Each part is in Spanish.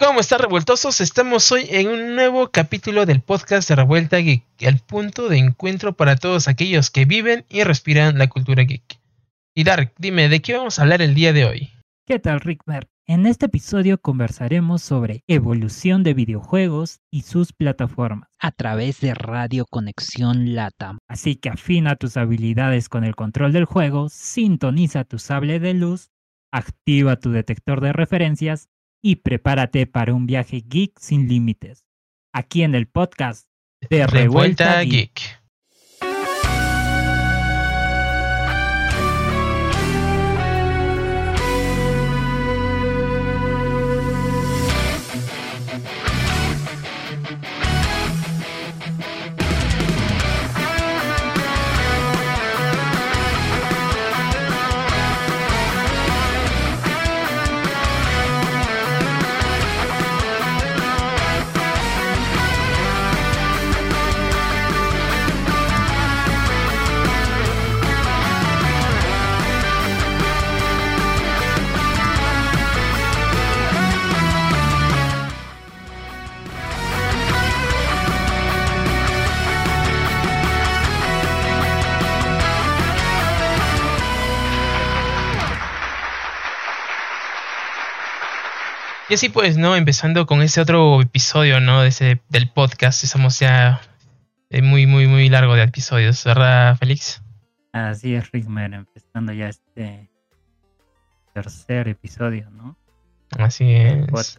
¿Cómo están revueltosos? Estamos hoy en un nuevo capítulo del podcast de Revuelta Geek, el punto de encuentro para todos aquellos que viven y respiran la cultura geek. Y Dark, dime, ¿de qué vamos a hablar el día de hoy? ¿Qué tal, Rickmer? En este episodio conversaremos sobre evolución de videojuegos y sus plataformas a través de Radio Conexión LATAM. Así que afina tus habilidades con el control del juego, sintoniza tu sable de luz, activa tu detector de referencias y prepárate para un viaje geek sin límites. Aquí en el podcast de Revuelta, Revuelta Geek. Geek. Y así pues, ¿no? Empezando con ese otro episodio, ¿no? De ese, del podcast. Estamos ya eh, muy, muy, muy largo de episodios, ¿verdad, Félix? Así es, Rickmer, empezando ya este tercer episodio, ¿no? Así es. podcast.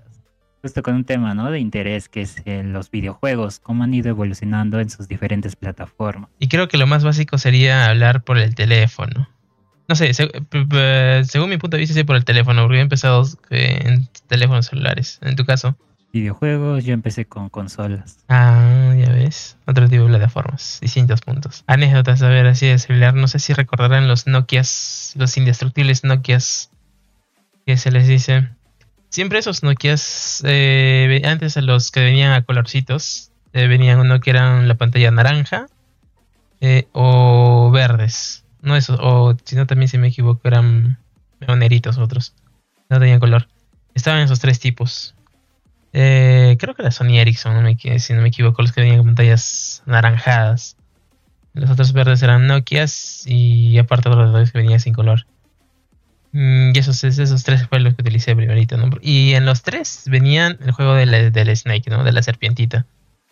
Justo con un tema, ¿no? De interés, que es eh, los videojuegos, cómo han ido evolucionando en sus diferentes plataformas. Y creo que lo más básico sería hablar por el teléfono. No sé, según mi punto de vista, sí por el teléfono, porque he empezado eh, en teléfonos celulares. En tu caso. Videojuegos, yo empecé con consolas. Ah, ya ves. Otro tipo de plataformas, distintos puntos. Anécdotas, a ver, así de celular. No sé si recordarán los Nokias, los indestructibles Nokias que se les dice. Siempre esos Nokias, eh, antes de los que venían a colorcitos, eh, venían uno que eran la pantalla naranja eh, o verdes. No esos, o si no también si me equivoco, eran, negritos otros. No tenían color. Estaban esos tres tipos. Eh, creo que era Sony Ericsson, si no me equivoco, los que venían con pantallas naranjadas. Los otros verdes eran Nokias y aparte otros dos que venían sin color. Mm, Y esos, esos tres fue los que utilicé primerito, ¿no? Y en los tres venían el juego del, del Snake, ¿no? De la serpientita.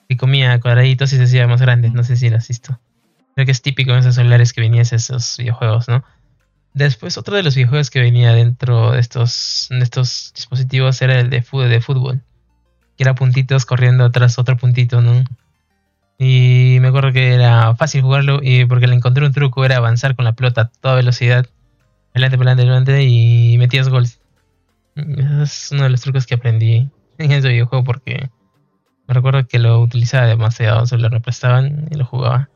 Que comía cuadraditos y se hacía más grande. No sé si lo has. Creo que es típico en esos celulares que venían esos videojuegos, ¿no? Después, otro de los videojuegos que venía dentro de estos, de estos dispositivos era el de, fútbol que era puntitos corriendo atrás otro puntito, ¿no? Y me acuerdo que era fácil jugarlo y porque le encontré un truco, era avanzar con la pelota a toda velocidad, adelante, adelante, adelante y metías goles. Ese es uno de los trucos que aprendí en ese videojuego porque me recuerdo que lo utilizaba demasiado, se lo prestaban y lo jugaba.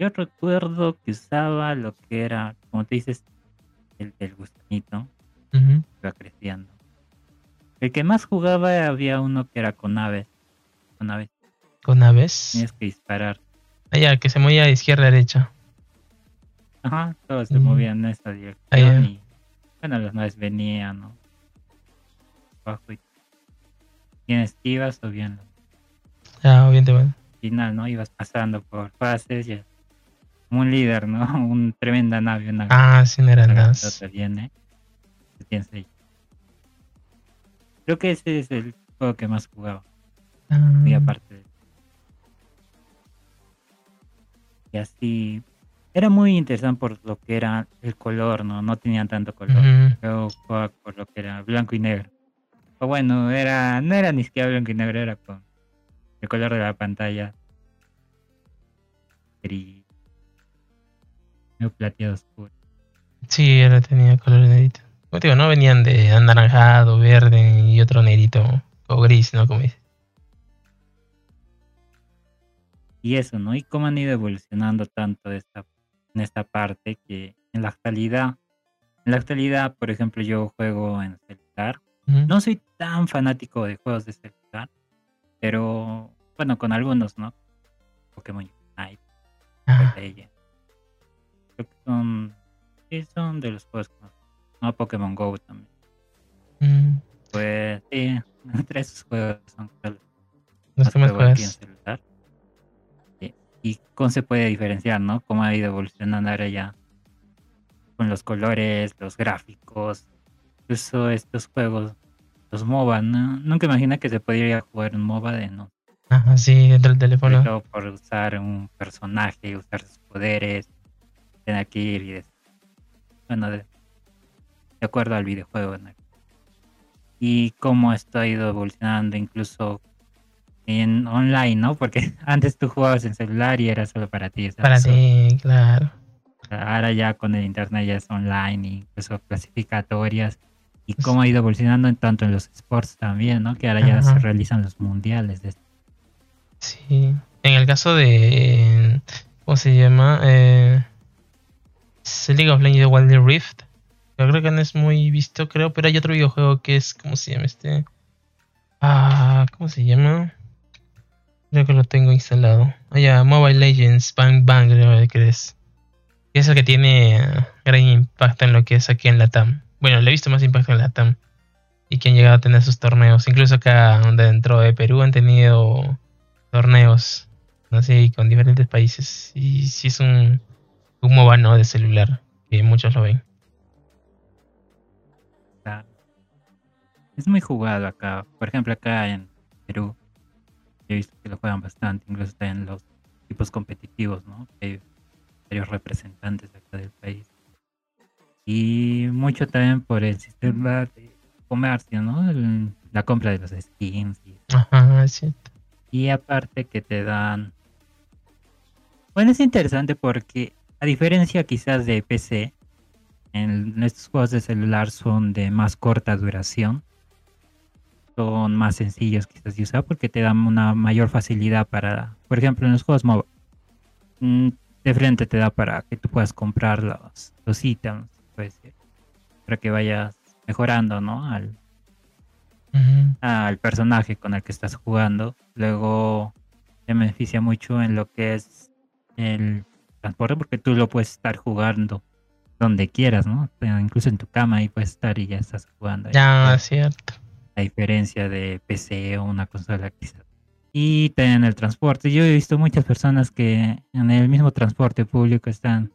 Yo recuerdo que usaba lo que era, como te dices, el del gusanito, Ujú. que iba creciendo. El que más jugaba había uno que era con aves. Con aves Con aves. tenías que disparar. Ah, ya, que se movía de izquierda a derecha. Ajá, todos se Ujú. movían en esta dirección. Ah, y bueno, las naves venían, ¿no? Abajo y bien esquivas o bien Ah, obviamente, bueno. al final, ¿no? Ibas pasando por fases y un líder, ¿no? Un tremenda nave, una Ah, sí, grandota viene. ahí. Creo que ese es el juego que más jugaba. Muy Ah, aparte de Y así. Era muy interesante por lo que era el color, ¿no? No tenían tanto color. Yo jugaba por lo que era blanco y negro. O bueno, era, no era ni siquiera blanco y negro, era con el color de la pantalla. Gris. Medio plateado oscuro. Sí, era tenía color negrito. Como te digo, no venían de anaranjado, verde y otro negrito o gris, ¿no? Como dices. Y eso, ¿no? Y cómo han ido evolucionando tanto esta, en esta parte que en la actualidad, en la actualidad, por ejemplo, yo juego en celular. No soy tan fanático de juegos de celular, pero bueno, con algunos, ¿no? Pokémon Unite, Ah, son, sí, son de los juegos que más. No, Pokémon Go también. mm. Pues sí, entre esos juegos son los que más juegas. Sí. Y cómo se puede diferenciar, ¿no? Cómo ha ido evolucionando ahora ya con los colores, los gráficos, incluso estos juegos, los MOBA, ¿no? Nunca imaginé que se podría jugar un MOBA de no, Ajá, sí, dentro del teléfono. todo por usar un personaje, usar sus poderes, tener que ir y des- bueno, de, de acuerdo al videojuego, ¿no? Y cómo esto ha ido evolucionando incluso en online, ¿no? Porque antes tú jugabas en celular y era solo para ti. Para ti, claro. Ahora ya con el internet ya es online, incluso clasificatorias. Y Pues cómo ha ido evolucionando en tanto en los sports también, ¿no? Que ahora ya se realizan los mundiales de Sí. En el caso de. ¿Cómo se llama? Eh, es League of Legends Wild Rift. Yo creo que no es muy visto, creo, pero hay otro videojuego que es. ¿Cómo se llama este? Ah, ¿cómo se llama? Creo que lo tengo instalado. Ah, ya, Mobile Legends Bang Bang, creo que es. Es el que tiene ah, gran impacto en lo que es aquí en Latam. Bueno, le he visto más impacto en Latam. Y que han llegado a tener sus torneos. Incluso acá dentro de Perú han tenido torneos, no sé, con diferentes países. Y sí es un, un MOBA, ¿no? De celular, que muchos lo ven. Claro. Es muy jugado acá. Por ejemplo, acá en Perú, he visto que lo juegan bastante, incluso está en los equipos competitivos, ¿no? Hay varios representantes acá del país. Y mucho también por el sistema de comercio, ¿no? El- la compra de los skins. Y, Ajá, es cierto. y aparte que te dan... Bueno, es interesante porque a diferencia quizás de PC, en estos juegos de celular son de más corta duración. Son más sencillos quizás de usar porque te dan una mayor facilidad para, por ejemplo, en los juegos MOBA. mm, De frente te da para que tú puedas comprar los, los ítems, puede ser, para que vayas mejorando, ¿no? Al, al personaje con el que estás jugando. Luego te beneficia mucho en lo que es el transporte porque tú lo puedes estar jugando donde quieras, ¿no? O sea, Incluso en tu cama ahí puedes estar y ya estás jugando. Ya, es cierto. A diferencia de PC o una consola quizás. Y también el transporte. Yo he visto muchas personas que en el mismo transporte público están,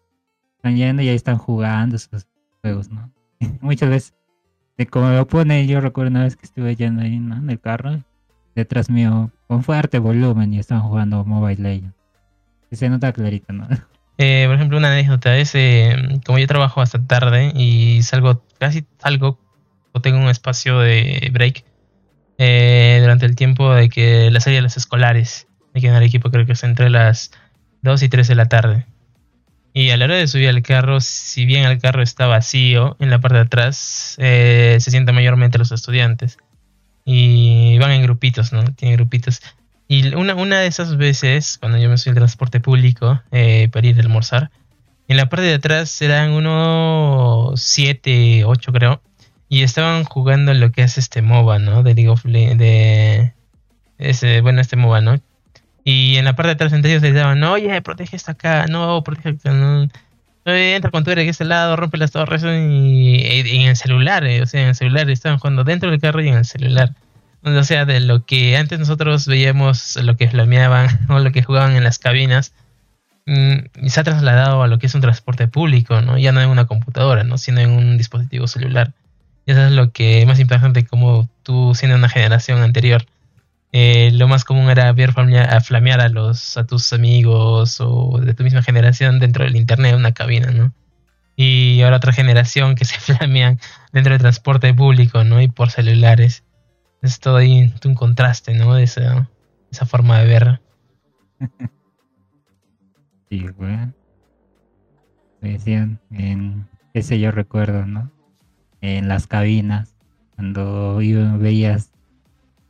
están yendo y ahí están jugando esos juegos, ¿no? Muchas veces, de como lo pone, yo recuerdo una vez que estuve yendo ahí ¿no? en el carro, detrás mío, con fuerte volumen y estaban jugando Mobile Legends. Se nota clarito, ¿no? Eh, por ejemplo, una anécdota es, eh, como yo trabajo hasta tarde y salgo, casi salgo, o tengo un espacio de break eh, durante el tiempo de que la salida de las escolares, aquí en el equipo creo que es entre las 2 y 3 de la tarde. Y a la hora de subir al carro, si bien el carro está vacío, en la parte de atrás eh, se sientan mayormente los estudiantes. Y van en grupitos, ¿no? Tienen grupitos. Y una, una de esas veces, cuando yo me subí al transporte público eh, para ir a almorzar, en la parte de atrás eran unos 7, 8 creo, y estaban jugando lo que es este MOBA, ¿no? De League of Le- de ese, bueno, este MOBA, ¿no? Y en la parte de atrás entre ellos les daban, oye, protege esta acá, no, protege acá, no. Entra con tu de este lado, rompe las torres y, y en el celular, eh, o sea, en el celular estaban jugando dentro del carro y en el celular. O sea, de lo que antes nosotros veíamos, lo que flameaban o lo que jugaban en las cabinas, mm, se ha trasladado a lo que es un transporte público, ¿no? Ya no en una computadora, ¿no? Sino en un dispositivo celular. Y eso es lo que es más importante como tú siendo una generación anterior. eh, lo más común era ver flamear a, flamear a los a tus amigos o de tu misma generación dentro del internet en una cabina, ¿no? Y ahora otra generación que se flamean dentro del transporte público, ¿no? Y por celulares es todo ahí un contraste, ¿no? Esa, esa forma de ver. Sí, güey. Me decían en ese yo recuerdo, ¿no? En las cabinas, cuando iba- veías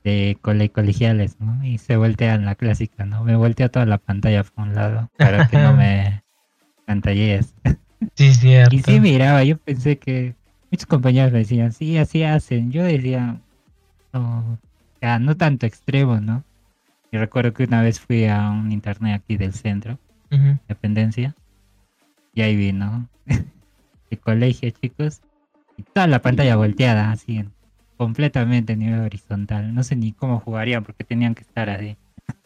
de cole colegiales, ¿no? Y se voltean la clásica, ¿no? Me voltea toda la pantalla por un lado para que no me pantallees. Sí, cierto. Y sí miraba, yo pensé que muchos compañeros me decían, sí, así hacen. Yo decía, no, tanto extremo, ¿no? Y recuerdo que una vez fui a un internet aquí del centro, dependencia, y ahí vi, ¿no? El colegio, chicos, y toda la pantalla volteada, así, completamente a nivel horizontal. No sé ni cómo jugarían porque tenían que estar ahí.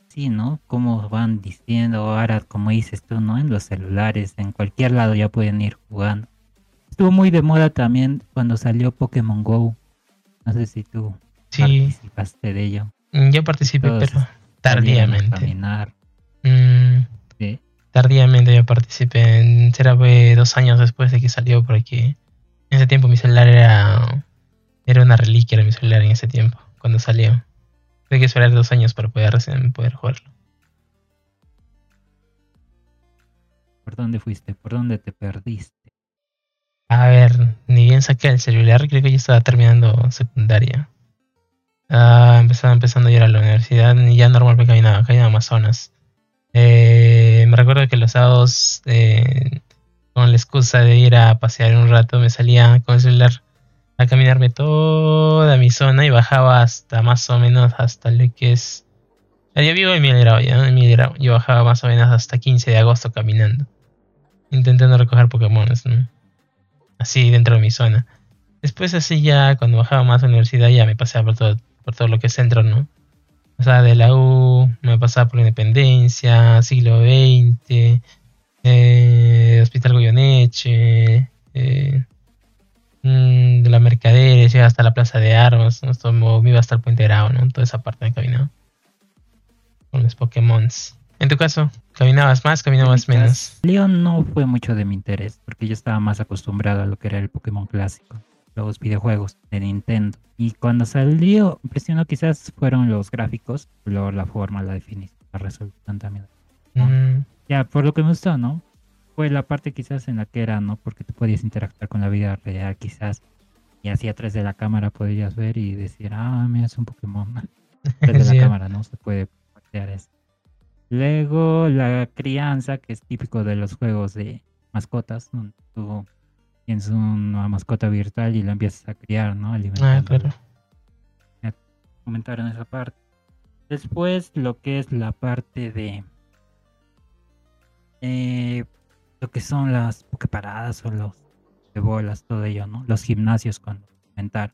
Sí, ¿no? Como van diciendo ahora, como dices tú, ¿no? En los celulares, en cualquier lado ya pueden ir jugando. Estuvo muy de moda también cuando salió Pokémon Go. No sé si tú Sí, participaste de ello. yo participé, Todos pero tardíamente. caminar, Mm, sí. tardíamente yo participé. En, será fue dos años después de que salió, porque en ese tiempo mi celular era, era una reliquia, era mi celular en ese tiempo, cuando salió. Tuve que esperar dos años para poder, recién poder jugarlo. ¿Por dónde fuiste? ¿Por dónde te perdiste? A ver, ni bien saqué el celular, creo que yo estaba terminando secundaria. Ah, empezaba empezando a ir a la universidad y ya normal me caminaba, caminaba a Amazonas. Eh, me recuerdo que los sábados, eh, con la excusa de ir a pasear un rato, me salía con el celular a caminarme toda mi zona y bajaba hasta más o menos hasta lo que es... ah, Yo vivo en Miguel ya, en. Yo bajaba más o menos hasta 15 de agosto caminando, intentando recoger Pokémones, ¿no? así dentro de mi zona. Después así ya cuando bajaba más a la universidad ya me pasaba por todo, por todo lo que es centro, ¿no? O sea, de la U me pasaba por Independencia, siglo XX, eh, Hospital Goyoneche, eh, mm, de la Mercaderes, llega hasta la Plaza de Armas, ¿no? Esto me iba hasta el Puente Grau, ¿no? Toda esa parte me caminaba. Con los Pokémons. En tu caso, ¿caminabas más, caminabas En mi menos? Leon no fue mucho de mi interés, porque yo estaba más acostumbrado a lo que era el Pokémon clásico, los videojuegos de Nintendo. Y cuando salió, impresionó quizás fueron los gráficos, luego la forma, la definición, la resolución también. Mm, Ya, por lo que me gustó, ¿no? Fue la parte quizás en la que era, ¿no? Porque tú podías interactuar con la vida real, quizás. Y así atrás de la cámara podrías ver y decir, ah, mira, es un Pokémon. Atrás de la cámara, ¿no? Se puede pasear eso. Luego la crianza, que es típico de los juegos de mascotas. donde Tú tienes una mascota virtual y la empiezas a criar, ¿no? Ah, claro. comentaron esa parte. Después lo que es la parte de eh, lo que son las pokeparadas o los de bolas, todo ello, ¿no? Los gimnasios cuando comentar.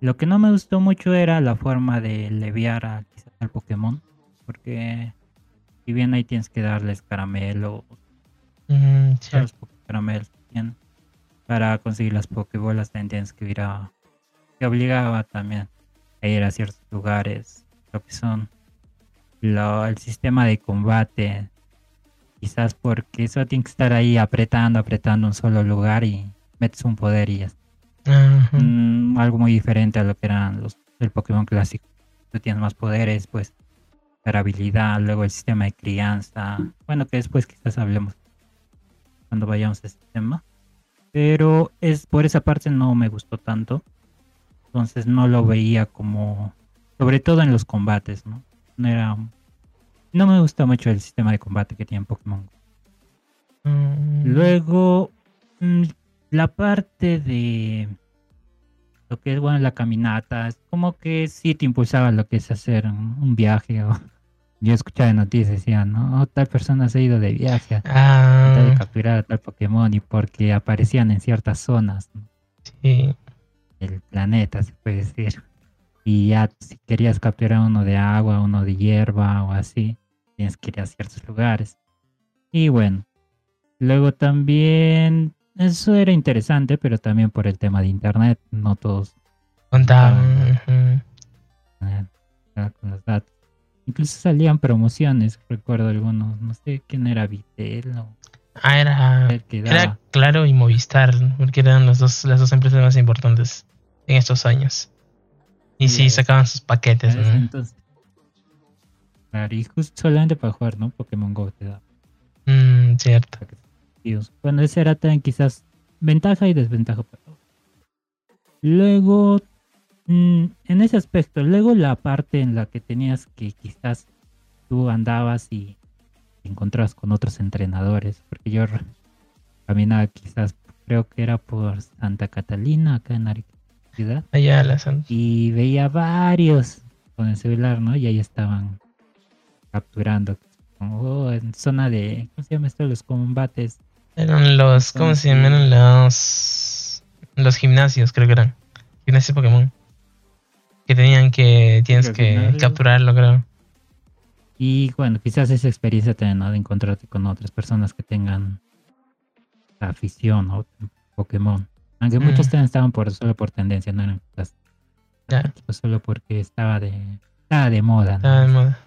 Lo que no me gustó mucho era la forma de leviar a, quizás al Pokémon, porque si bien ahí tienes que darles caramelos, Mm, sí. los caramelos para conseguir las pokebolas también tienes que ir a te obligaba también a ir a ciertos lugares lo que son lo- el sistema de combate. Quizás porque eso tiene que estar ahí apretando apretando un solo lugar y metes un poder y ya está. Mm, algo muy diferente a lo que eran los el Pokémon clásico. Tú tienes más poderes pues para habilidad luego el sistema de crianza. Bueno que después quizás hablemos cuando vayamos a ese tema pero es por esa parte no me gustó tanto. Entonces no lo veía como sobre todo en los combates no no era no me gusta mucho el sistema de combate que tiene Pokémon Mm, Luego, mm, la parte de lo que es bueno la caminata, es como que sí te impulsaba lo que es hacer un, un viaje. O, yo escuchaba noticias, decían, no, tal persona se ha ido de viaje a tratar de Ah, capturar a tal Pokémon y porque aparecían en ciertas zonas ¿no? sí. del planeta, se puede decir. Y ya si querías capturar uno de agua, uno de hierba o así, tienes que ir a ciertos lugares. Y bueno, luego también, eso era interesante, pero también por el tema de internet, no todos Contaban. ah, con los datos. Incluso salían promociones, recuerdo algunos, no sé quién era Vitel o Ah, era, era. Claro y Movistar, porque eran los dos, las dos empresas más importantes en estos años. Y sí, Sí. sacaban sus paquetes. ¿no? entonces. Claro, y justo solamente para jugar, ¿no? Pokémon Go te da. Mm, cierto. Dios. Bueno, ese era también quizás ventaja y desventaja. todos. Luego, mm, en ese aspecto, luego la parte en la que tenías que quizás tú andabas y te encontrabas con otros entrenadores, porque yo caminaba quizás, creo que era por Santa Catalina, acá en Arica ciudad, Allá y veía varios con el celular, ¿no? Y ahí estaban capturando. oh, en zona de, ¿cómo se llama esto? Los combates eran los, ¿cómo se llaman? Eran los, los gimnasios, creo que eran. Gimnasios Pokémon. Que tenían que, tienes que capturarlo, creo. Y bueno, quizás esa experiencia también, ¿no? De encontrarte con otras personas que tengan la afición ¿no? Pokémon. Aunque muchos Mm. también estaban por, solo por tendencia, no eran quizás Ya, pues, solo porque estaba de, estaba de moda. ¿no? está de moda.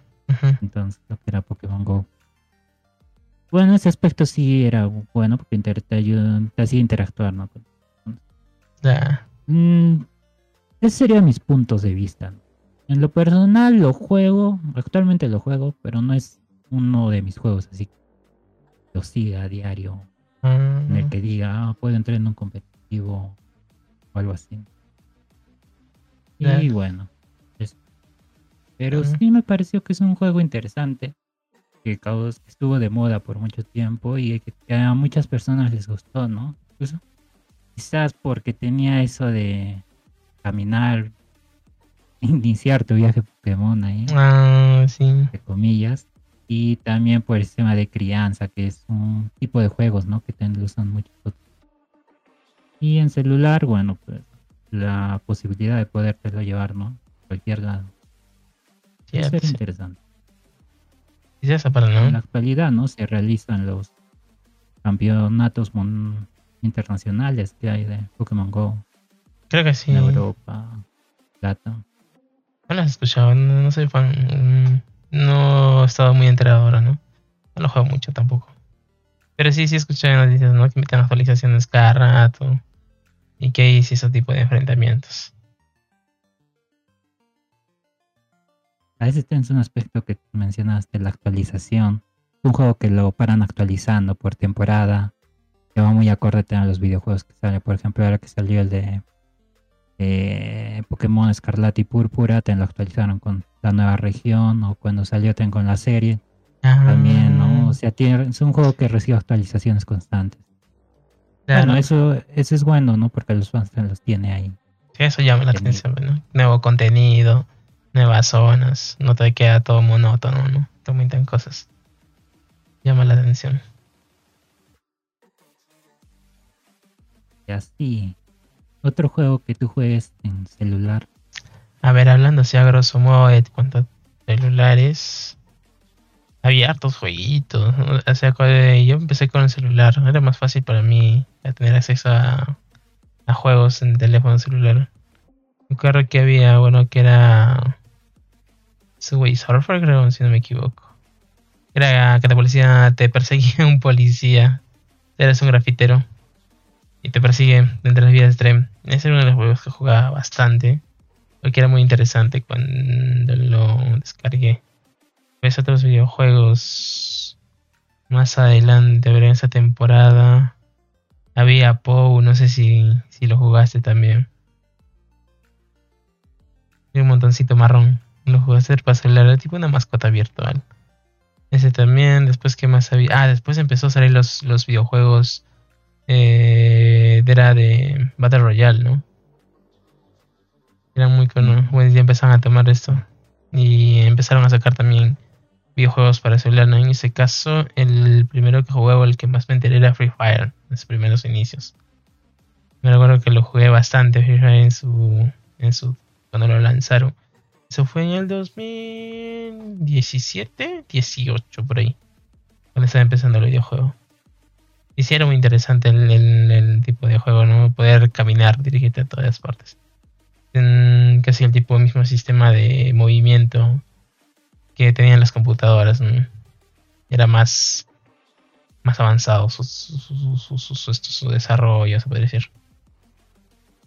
Entonces, lo que era Pokémon Go. Bueno, ese aspecto sí era bueno porque te, ayuda, te hacía interactuar, ¿no? Con- Ya. Mm, esos serían mis puntos de vista. En lo personal lo juego, actualmente lo juego, pero no es uno de mis juegos así que lo siga a diario, en el Mm, que diga, ah, puedo entrar en un competitivo o algo así. Y bueno, eso. pero sí me pareció que es un juego interesante, que estuvo de moda por mucho tiempo y que, que a muchas personas les gustó, ¿no? Incluso quizás porque tenía eso de caminar, iniciar tu viaje Pokémon ahí, Ah, sí. entre comillas, y también por el sistema de crianza, que es un tipo de juegos, ¿no? Que también usan muchos. Y en celular, bueno, pues la posibilidad de podértelo llevar, ¿no? A cualquier lado. Sí, Eso sí. interesante. Sí, esa para, En la ¿no? actualidad, ¿no? Se realizan los campeonatos internacionales que hay de Pokémon Go Creo que sí. en Europa, Plata. No las he escuchado, no, no soy fan. mm, No he estado muy enterado ahora, ¿no? No lo juego mucho tampoco. Pero sí, sí escuché noticias, ¿no? Que meten actualizaciones cada rato. Y que sí ese tipo de enfrentamientos. A veces tienes un aspecto que mencionaste, la actualización. Un juego que lo paran actualizando por temporada. Que va muy acorde a los videojuegos que salen. Por ejemplo, ahora que salió el de eh, Pokémon Escarlata y Púrpura, te lo actualizaron con la nueva región. O cuando salió ten con la serie también, ¿no? O sea, tiene, es un juego que recibe actualizaciones constantes. Claro, Bueno, eso, eso es bueno, ¿no? Porque los fans te los tiene ahí. sí, eso llama la atención, ¿no? Nuevo contenido, nuevas zonas. No te queda todo monótono, ¿no? Te aumentan cosas. Llama la atención. Y así. Otro juego que tú juegues en celular. A ver, hablando así a grosso modo de cuanto a celulares, había hartos jueguitos. O sea, cu- yo empecé con el celular, era más fácil para mí tener acceso a, juegos en teléfono celular. Me acuerdo que había uno que era Subway Surfer, creo, si no me equivoco. Era que la policía te perseguía un policía, eres un grafitero y te persigue entre las vías de tren. Ese era uno de los juegos que jugaba bastante porque era muy interesante cuando lo descargué. Ves otros videojuegos más adelante, pero en esa temporada había Pou, no sé si, si lo jugaste también. Y un montoncito marrón. Lo jugaste para celular, tipo una mascota virtual. Ese también, después que más había. Ah, después empezó a salir los, los videojuegos eh, de- era de Battle Royale, ¿no? Eran muy cono- bueno, ya empezaron a tomar esto. Y empezaron a sacar también videojuegos para celular, ¿no? En ese caso, el primero que jugué o el que más me enteré era Free Fire, en sus primeros inicios. Me recuerdo que lo jugué bastante Free Fire en su, en su, cuando lo lanzaron. Eso fue en el 2017, 18 por ahí. Cuando estaba empezando el videojuego. Y sí era muy interesante el, el- el tipo de juego, ¿no? Poder caminar, dirigirte a todas partes. En casi el tipo mismo sistema de movimiento que tenían las computadoras. ¿no? Era más, más avanzado su, su, su- su- desarrollo, se podría decir.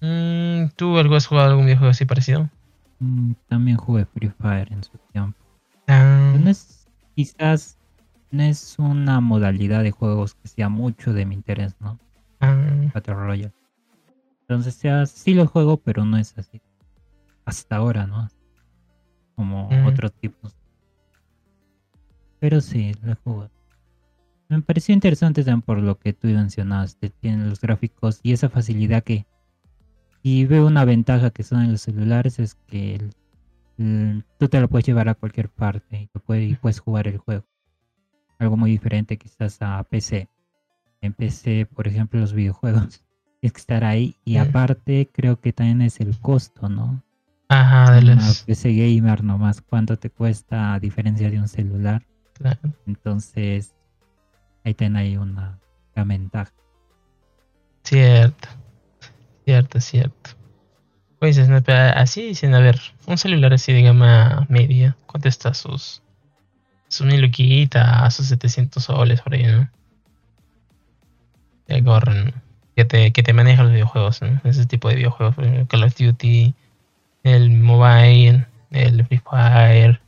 Mm, ¿Tú algo has jugado algún videojuego así parecido? Mm, También jugué Free Fire en su tiempo. Ah, no es, quizás no es una modalidad de juegos que sea mucho de mi interés, ¿no? ah, Battle Royale. Entonces, sea, sí lo juego, pero no es así. Hasta ahora, ¿no? Como Mm. otros tipos. Pero sí, lo he jugado. Me pareció interesante también por lo que tú mencionaste. Tienen los gráficos y esa facilidad que. Y veo una ventaja que son en los celulares es que el- el- tú te lo puedes llevar a cualquier parte y puedes jugar el juego. Algo muy diferente quizás a PC. En PC, por ejemplo, los videojuegos tienes que estar ahí y aparte creo que también es el costo, ¿no? Ajá, de los. PC gamer nomás, cuánto te cuesta a diferencia de un celular. claro. Entonces, ahí ten ahí una ventaja. Cierto. Cierto, cierto. Pues así dicen, a ver, un celular así de gama media, ¿cuánto está sus. Sus mil luquitas, sus 700 soles por ahí, ¿no? Que corren, que te, que te maneja los videojuegos, ¿no? Ese tipo de videojuegos, Call of Duty, el mobile, el Free Fire,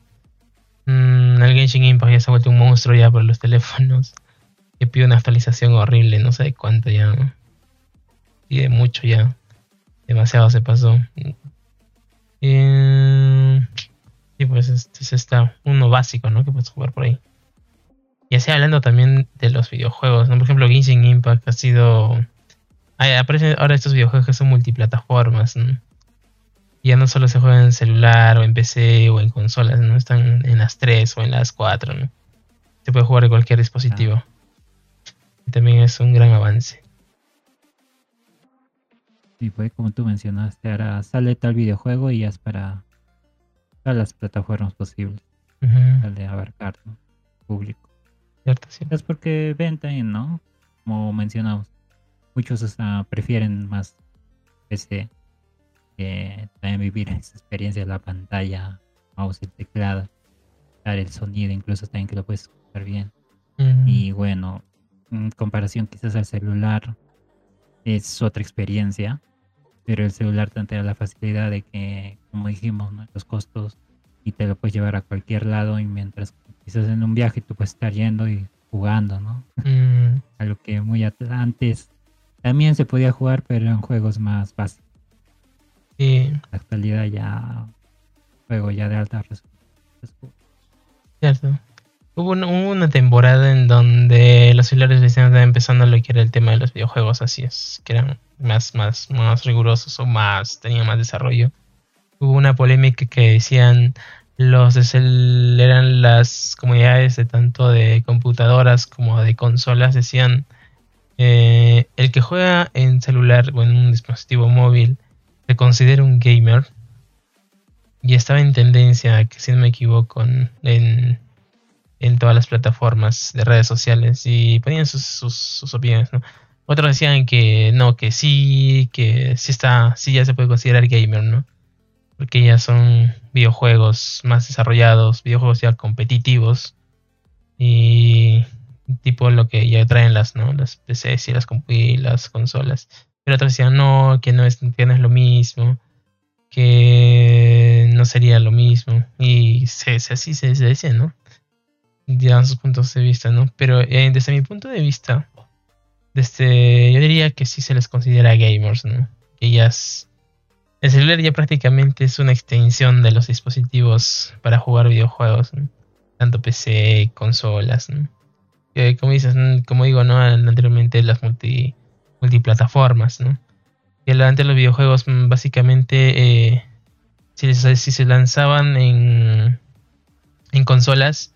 mm, el Genshin Impact ya se ha vuelto un monstruo ya por los teléfonos. Que pide una actualización horrible, no sé cuánto ya. Pide mucho ya. Demasiado se pasó. Eh, y pues este es está uno básico, ¿no? Que puedes jugar por ahí. Y así hablando también de los videojuegos, ¿no? Por ejemplo, Genshin Impact ha sido... Ay, aparecen ahora estos videojuegos que son multiplataformas, ¿no? Ya no solo se juega en celular o en PC o en consolas, ¿no? Están en las 3 o en las 4, ¿no? Se puede jugar en cualquier dispositivo. Y también es un gran avance. Y fue como tú mencionaste, ahora sale tal videojuego y ya es para todas las plataformas posibles, Ujú, de abarcar ¿no? público. Cierto, cierto. Es porque ven también, ¿no? Como mencionamos, muchos hasta prefieren más PC que también vivir esa experiencia de la pantalla, mouse, el teclado, dar el sonido, incluso también que lo puedes escuchar bien. Y bueno, en comparación quizás al celular, es otra experiencia, pero el celular te da la facilidad de que, como dijimos, ¿no? los costos y te lo puedes llevar a cualquier lado y mientras quizás en un viaje tú puedes estar yendo y jugando, ¿no? mm, A lo que muy antes también se podía jugar, pero eran juegos más básicos. sí, En la actualidad ya juego ya de alta resolución. cierto. Hubo una, temporada en donde los celulares estaban empezando lo que era el tema de los videojuegos, así es, que eran más, más, más rigurosos o más, tenían más desarrollo. Hubo una polémica que decían los cel- eran las comunidades de tanto de computadoras como de consolas, decían eh, el que juega en celular o en un dispositivo móvil se considera un gamer y estaba en tendencia, que si no me equivoco, en, en, en todas las plataformas de redes sociales y ponían sus, sus, opiniones. Otros decían que no, que sí, que sí está, sí ya se puede considerar gamer, ¿no? Porque ya son videojuegos más desarrollados, videojuegos ya competitivos y tipo lo que ya traen las, ¿no? Las PCs y las, consolas. Pero otros decían no, que no es, que no es lo mismo, que no sería lo mismo. Y se, se- así se, se dice, ¿no? Ya sus puntos de vista, ¿no? Pero eh, desde mi punto de vista, desde, yo diría que sí se les considera gamers, ¿no? Es- el celular ya prácticamente es una extensión de los dispositivos para jugar videojuegos. Tanto PC, consolas, ¿no? Como dices, como digo, ¿no? Anteriormente las multi, multiplataformas, ¿no? Que antes los videojuegos mm, básicamente, eh, si, si se lanzaban en, en consolas,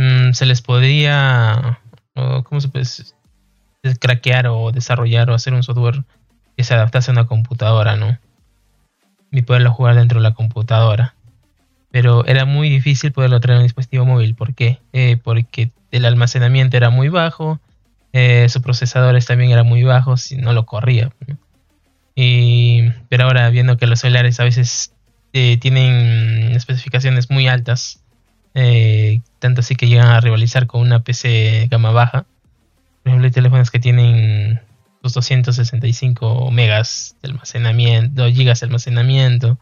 mm, se les podría, o, ¿cómo se puede craquear o desarrollar o hacer un software que se adaptase a una computadora, ¿no? Y poderlo jugar dentro de la computadora. Pero era muy difícil poderlo traer a un dispositivo móvil. ¿Por qué? Eh, porque el almacenamiento era muy bajo, eh, sus procesadores también eran muy bajos y no lo corría. Y, pero ahora viendo que los celulares a veces eh, tienen especificaciones muy altas, eh, tanto así que llegan a rivalizar con una PC gama baja. Por ejemplo, hay teléfonos que tienen los 265 megas de almacenamiento, gigas de almacenamiento,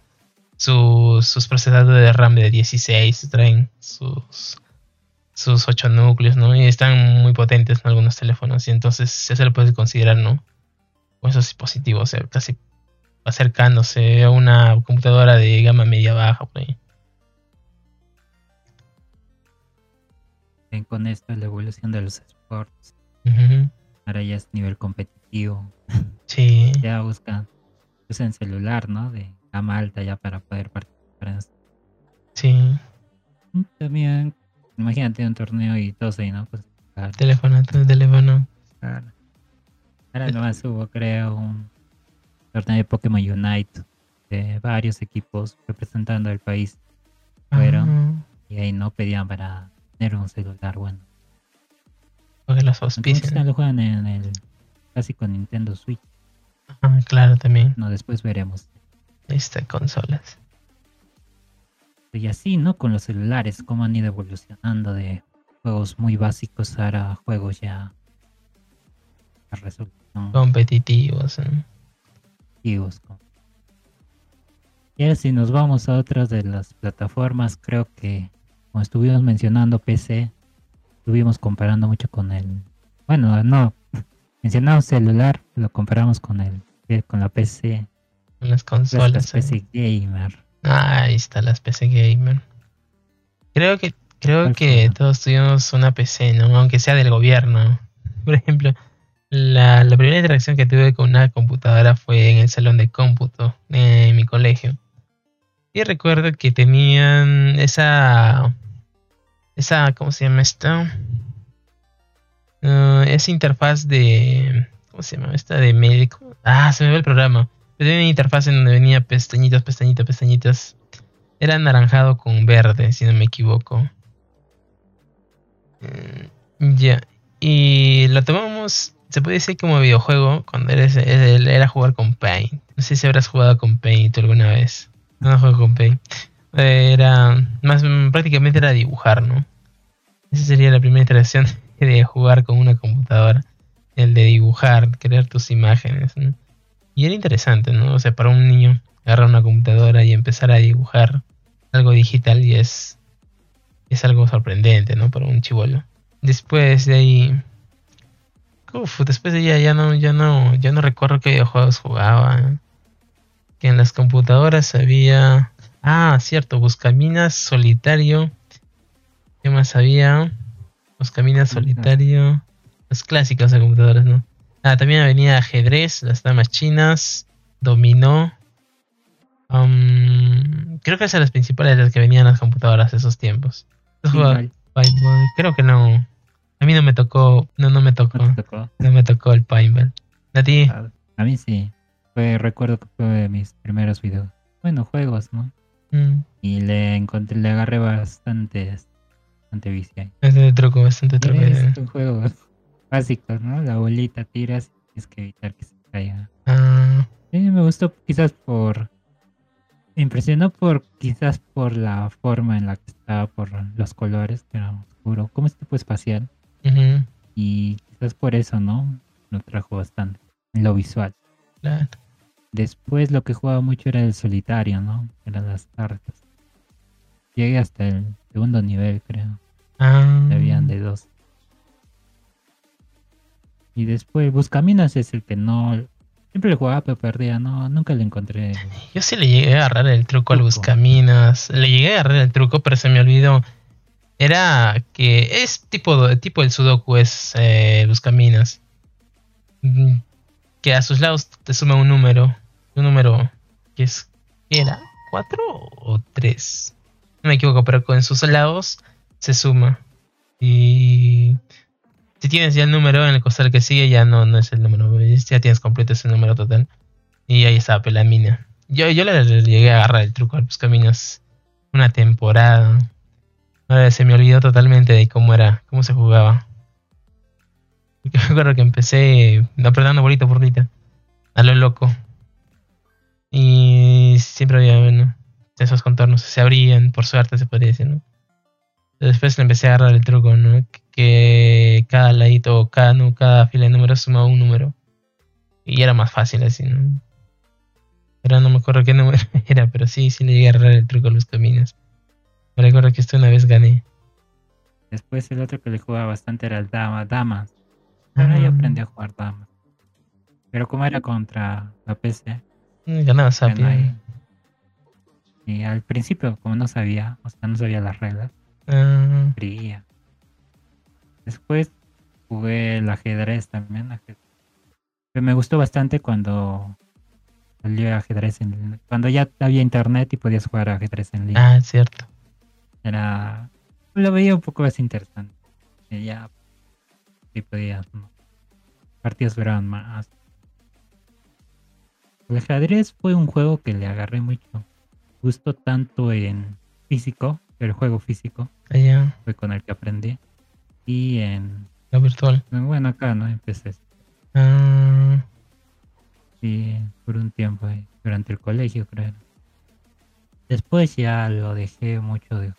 sus, procesadores de RAM de 16 traen sus sus 8 núcleos, ¿no? Y están muy potentes en algunos teléfonos y entonces se lo puede considerar, ¿no? Con esos dispositivos, eh, casi acercándose a una computadora de gama media baja por ahí. Ven con esto la evolución de los sports. Ahora ya es nivel competitivo. Sí, Ya buscan, usan celular, ¿no? De gama alta ya para poder participar en esto. sí. También, imagínate un torneo y todos ahí, ¿no? Pues, claro, Teléfono, teléfono. claro. Ahora nomás hubo, creo, un torneo de Pokémon Unite. de varios equipos representando al país fueron y ahí no pedían para tener un celular bueno. porque los auspician. lo juegan en el clásico Nintendo Switch. Ah, claro, también. No, después veremos. Este, consolas. Y así, ¿no? Con los celulares, cómo han ido evolucionando de juegos muy básicos ahora a juegos ya Competitivos. ¿eh? Y ahora si nos vamos a otras de las plataformas, creo que como estuvimos mencionando PC, estuvimos comparando mucho con el... Bueno, no, mencionamos celular, lo comparamos con el eh, con la PC, Las las consolas. ¿eh? PC Gamer. Ah, ahí está las PC Gamer. Creo que creo ¿Cuál que todos tuvimos una PC, ¿no? Aunque sea del gobierno. Por ejemplo, la, la primera interacción que tuve con una computadora fue en el salón de cómputo en mi colegio. Y recuerdo que tenían esa esa ¿cómo se llama esto? Ah, esa interfaz de ¿cómo se llama esta de médico? Ah, se me ve el programa. Pero tenía una interfaz en donde venía pestañitas, pestañitas, pestañitas. Era anaranjado con verde, si no me equivoco. Mm, Ya. Y lo tomamos, se puede decir como videojuego, cuando eres, era jugar con Paint. No sé si habrás jugado con Paint alguna vez. No, no juego con Paint. Era, más prácticamente era dibujar, ¿no? Esa sería la primera interacción de jugar con una computadora. El de dibujar, crear tus imágenes, ¿no? Y era interesante, ¿no? O sea, para un niño agarrar una computadora y empezar a dibujar algo digital y es, es algo sorprendente, ¿no? Para un chivolo. Después de ahí... Uf, después de ahí ya no, ya no, ya no recuerdo qué videojuegos jugaba. Que en las computadoras había... Ah, cierto, Buscaminas, Solitario. ¿Qué más había? Buscaminas, Solitario. Los clásicos de computadoras, ¿no? Ah, también venía ajedrez, las damas chinas, dominó. Um, creo que esas son las principales de las que venían las computadoras de esos tiempos. Creo que no. A mí no me tocó, no, no me tocó, ¿no tocó? no me tocó el paintball. ¿A ti? A, a mí sí. Fue, recuerdo que fue de mis primeros videos. Bueno, juegos, ¿no? Mm, Y le encontré, le agarré bastante, bastante vicio ahí. bastante truco, bastante truco. Es un juego básico, ¿no? La bolita tiras y tienes que evitar que se caiga. Ah, Sí, me gustó quizás por... Me impresionó por quizás por la forma en la que estaba, por los colores, que era oscuro, como es tipo espacial. Y quizás por eso, ¿no? Lo trajo bastante. En lo visual. claro. Después lo que jugaba mucho era el solitario, ¿no? Eran las cartas. Llegué hasta el segundo nivel, creo. Ah, Habían de dos. Y después Buscaminas es el que no... Siempre le jugaba pero perdía, no, nunca le encontré. Yo sí le llegué a agarrar el truco al Truco. Buscaminas. Le llegué a agarrar el truco, pero se me olvidó. Era que es tipo, tipo el Sudoku, es eh, Buscaminas. Que a sus lados te suma un número. Un número que es. ¿Qué era? ¿Cuatro o tres? No me equivoco, pero con sus lados se suma. Y si tienes ya el número en el costal que sigue, ya no, no es el número. Ya tienes completo ese número total. Y ahí estaba pues, la mina. Yo, yo le, le llegué a agarrar el truco a los caminos una temporada. Ahora se me olvidó totalmente de cómo era, cómo se jugaba. Porque me acuerdo que empecé apretando bolita por bolita. A lo loco. Y siempre había, bueno, esos contornos se abrían, por suerte se podría decir, ¿no? Después le empecé a agarrar el truco, ¿no? Que cada ladito, cada, nu- cada fila de números sumaba un número. Y era más fácil así, ¿no? Pero no me acuerdo qué número era, pero sí, sí le llegué a agarrar el truco a los caminos. Me recuerdo que esto una vez gané. Después el otro que le jugaba bastante era el Dama, Damas. Ahora Ah. yo aprendí a jugar Damas. Pero como era contra la PC, Mm, Ganaba bueno, Sapio. ahí- y al principio, como no sabía, o sea, no sabía las reglas, fría. Después jugué el ajedrez también. ajedrez. Que me gustó bastante cuando salió ajedrez en cuando ya había internet y podías jugar ajedrez en línea. ah, es cierto. Era lo veía un poco más interesante. Y ya sí podías, ¿no? partidos duraban más. El ajedrez fue un juego que le agarré mucho gusto tanto en físico, el juego físico, Allá, fue con el que aprendí, y en, la virtual. bueno, acá, ¿no? Empecé, Ah, sí, por un tiempo ahí, durante el colegio, creo. Después ya lo dejé mucho de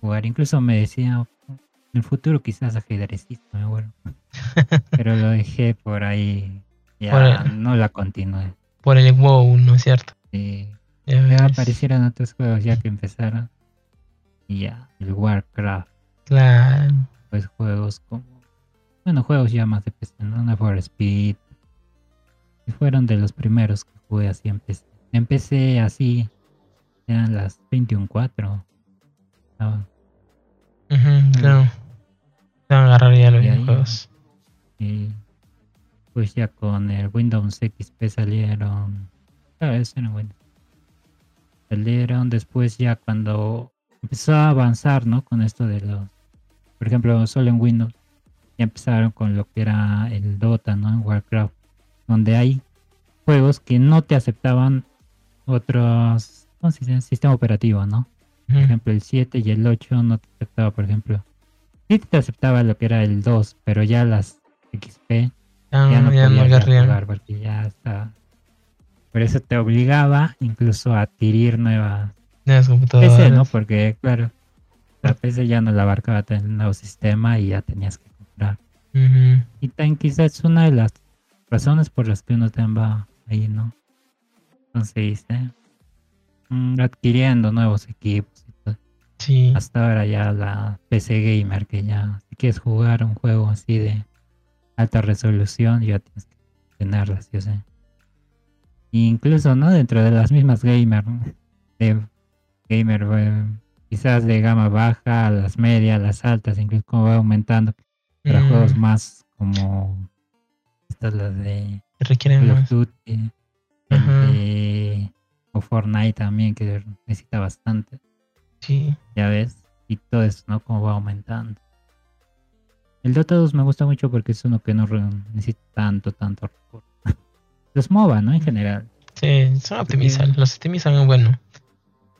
jugar, incluso me decía, en el futuro quizás ajedrecista me vuelvo. Pero lo dejé por ahí, ya Por el- no la continué. por el WoW, ¿no es cierto? Sí. Ya aparecieron otros juegos ya que empezaron. Y ya, el Warcraft, Claro. pues juegos como. Bueno, juegos ya más de PC, ¿no? Need for Speed. Y fueron de los primeros que jugué así en PC. Empecé así, eran las 21.4. Estaba- Ujú, claro. Se van a agarrar ya los videojuegos. Y pues ya con el Windows XP salieron. Claro, eso era Windows. Salieron después ya cuando empezó a avanzar, ¿no? Con esto de los. Por ejemplo, solo en Windows. Ya empezaron con lo que era el Dota, ¿no? En Warcraft. Donde hay juegos que no te aceptaban otros. ¿Cómo se dice? Sistema operativo, ¿no? Por ejemplo, el 7 y el 8 no te aceptaba, por ejemplo. Sí te aceptaba lo que era el 2, pero ya las XP Ah, ya no ya no podías jugar porque ya está. Por eso te obligaba incluso a adquirir nuevas Nuevas computadoras. PC, ¿no? Porque, claro, la PC ya no la abarcaba el nuevo sistema y ya tenías que comprar. Y también quizás es una de las razones por las que uno también va ahí, ¿no? Entonces, ¿eh? Mm, adquiriendo nuevos equipos y todo. Sí. Hasta ahora ya la PC gamer que ya si quieres jugar un juego así de alta resolución ya tienes que tenerla, sí o sí. Incluso, ¿no? Dentro de las mismas gamer, de gamer eh, quizás de gama baja a las medias, las altas, incluso como va aumentando para Mm, juegos más como estas las de Requieren Call of más. Duty, de o Fortnite también que necesita bastante Sí. ya ves, y todo eso, ¿no? Como va aumentando. El Dota 2 me gusta mucho porque es uno que no necesita tanto, tanto recurso. Los MOBA, ¿no? En general. Sí, son optimizan. Los optimizan bueno.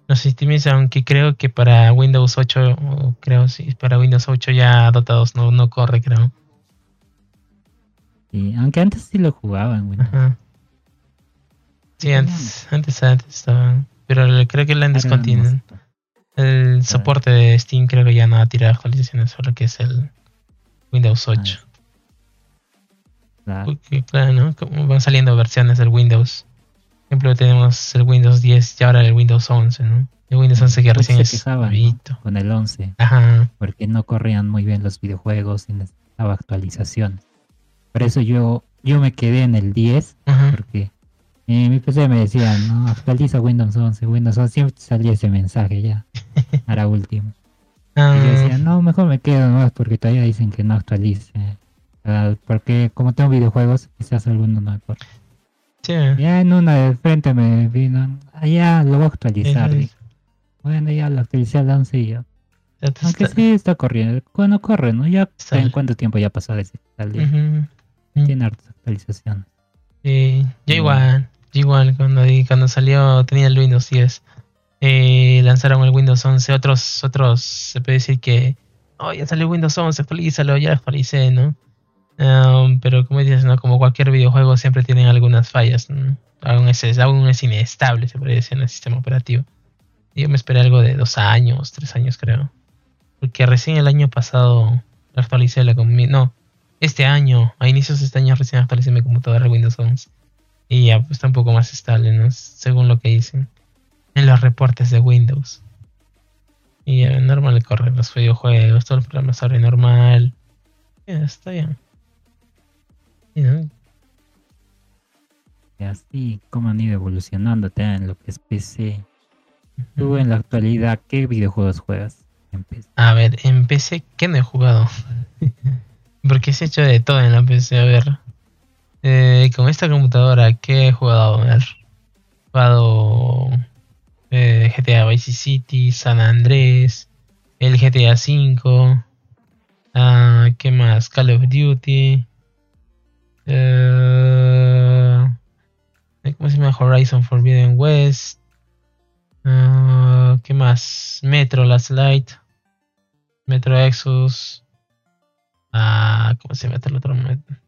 Los optimizan, aunque creo que para Windows 8, o creo sí, para Windows 8 ya Dota 2 no, no corre, creo. Y aunque antes sí lo jugaba en Windows. Ajá. Sí, antes, antes, antes estaba. Pero creo que la han no descontinuado. El soporte de Steam creo que ya no va a tirar actualizaciones, solo que es el Windows 8. Claro. Porque, claro, ¿no? Como van saliendo versiones del Windows. Por ejemplo, tenemos el Windows 10 y ahora el Windows 11, ¿no? El Windows 11 que Muchos recién se es quejaban, ¿no? nuevito. Con el 11, Ajá. porque no corrían muy bien los videojuegos y necesitaba actualizaciones. Por eso yo, yo me quedé en el 10, Ajá. porque en mi PC me decían, ¿no? Actualiza Windows 11, Windows 11, siempre salía ese mensaje ya, ahora último. Y yo Ah, decía, no, mejor me quedo nomás porque todavía dicen que no actualice. Ah, porque como tengo videojuegos, quizás alguno no me importa. sí. Ya en una de frente me vino, ah, ya lo voy a actualizar. Bueno, ya lo actualicé al 11 y te Aunque está- sí está corriendo. Cuando corre, ¿no? Ya Sale. en cuánto tiempo ya pasó desde que salió. Ujú. Tiene hartas actualizaciones. Sí, yo igual, yo igual, cuando, cuando salió tenía el Windows 10, eh, lanzaron el Windows 11, otros, otros, se puede decir que, oh, ya salió Windows 11, actualízalo, ya actualicé, ¿no? Pero como dices, ¿no? Como cualquier videojuego siempre tienen algunas fallas, ¿no? Aún es, aún es inestable, se puede decir, en el sistema operativo. Yo me esperé algo de dos años, tres años creo. Porque recién el año pasado actualicé la no, este año, a inicios de este año recién actualicé mi computadora Windows 11. Y ya pues, está un poco más estable, ¿no? Según lo que dicen en los reportes de Windows. Y ya normal corren los videojuegos, todo el programa sale normal. Ya, está bien. Y, ¿no? Y así como han ido evolucionando en lo que es PC. Tú en la actualidad, ¿qué videojuegos juegas en PC? A ver, en PC, ¿qué no he jugado? Porque se ha hecho de todo en la PC. A ver, eh, con esta computadora, ¿qué he jugado? He jugado eh, GTA Vice City, San Andrés, el GTA V, ah, ¿qué más? Call of Duty, eh, ¿Cómo se llama? Horizon Forbidden West. Ah, ¿Qué más? Metro Last Light. Metro Exodus. Ah, ¿Cómo se llama el otro?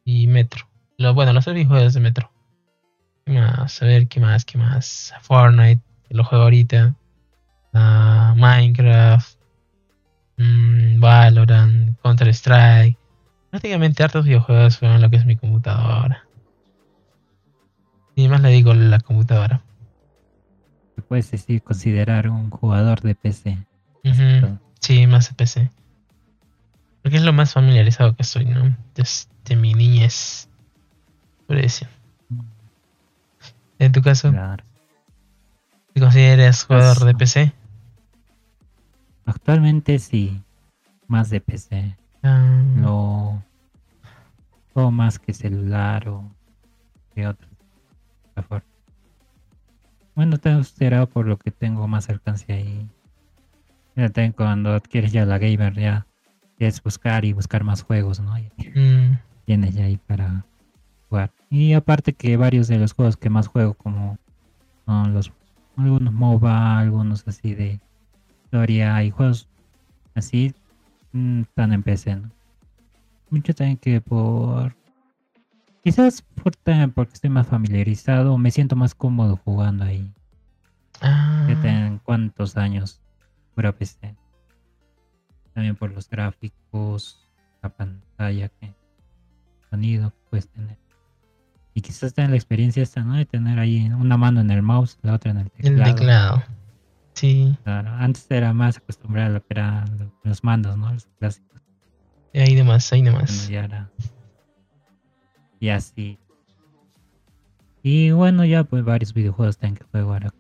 Y Metro. Lo, bueno, los juegos de Metro. ¿Qué más? A ver, ¿qué más? ¿Qué más? Fortnite, lo juego ahorita. Ah, Minecraft. Mm, Valorant, Counter Strike. Prácticamente hartos videojuegos fueron lo que es mi computadora. Y más le digo la computadora. Puedes decir considerar un jugador de PC. Sí, más de PC. Porque es lo más familiarizado que soy, ¿no? Desde mi niñez. Mm. En tu caso, Claro. ¿te consideras jugador de PC? Actualmente sí. Más de PC. Ah, No. O más que celular o que otras plataformas. Bueno, te considerado por lo que tengo más alcance ahí. Ya ten- cuando adquieres ya la gamer ya es buscar y buscar más juegos, ¿no? Mm, tienes ya ahí para jugar. Y aparte que varios de los juegos que más juego como son los algunos MOBA, algunos así de historia y juegos así mm, están en PC, ¿no? Mucho también que por quizás por porque estoy más familiarizado, me siento más cómodo jugando ahí. ah, Ya ten cuántos años pura PC. También por los gráficos, la pantalla, que sonido que puedes tener. Y quizás tener la experiencia esta, ¿no? De tener ahí una mano en el mouse, la otra en el el teclado. teclado. Sí, Claro, antes era más acostumbrado a lo que eran lo- los mandos, ¿no? Los clásicos. ahí demás, ahí Bueno, demás. ya era. Y así. Y bueno, ya pues varios videojuegos tengo que juego ahora.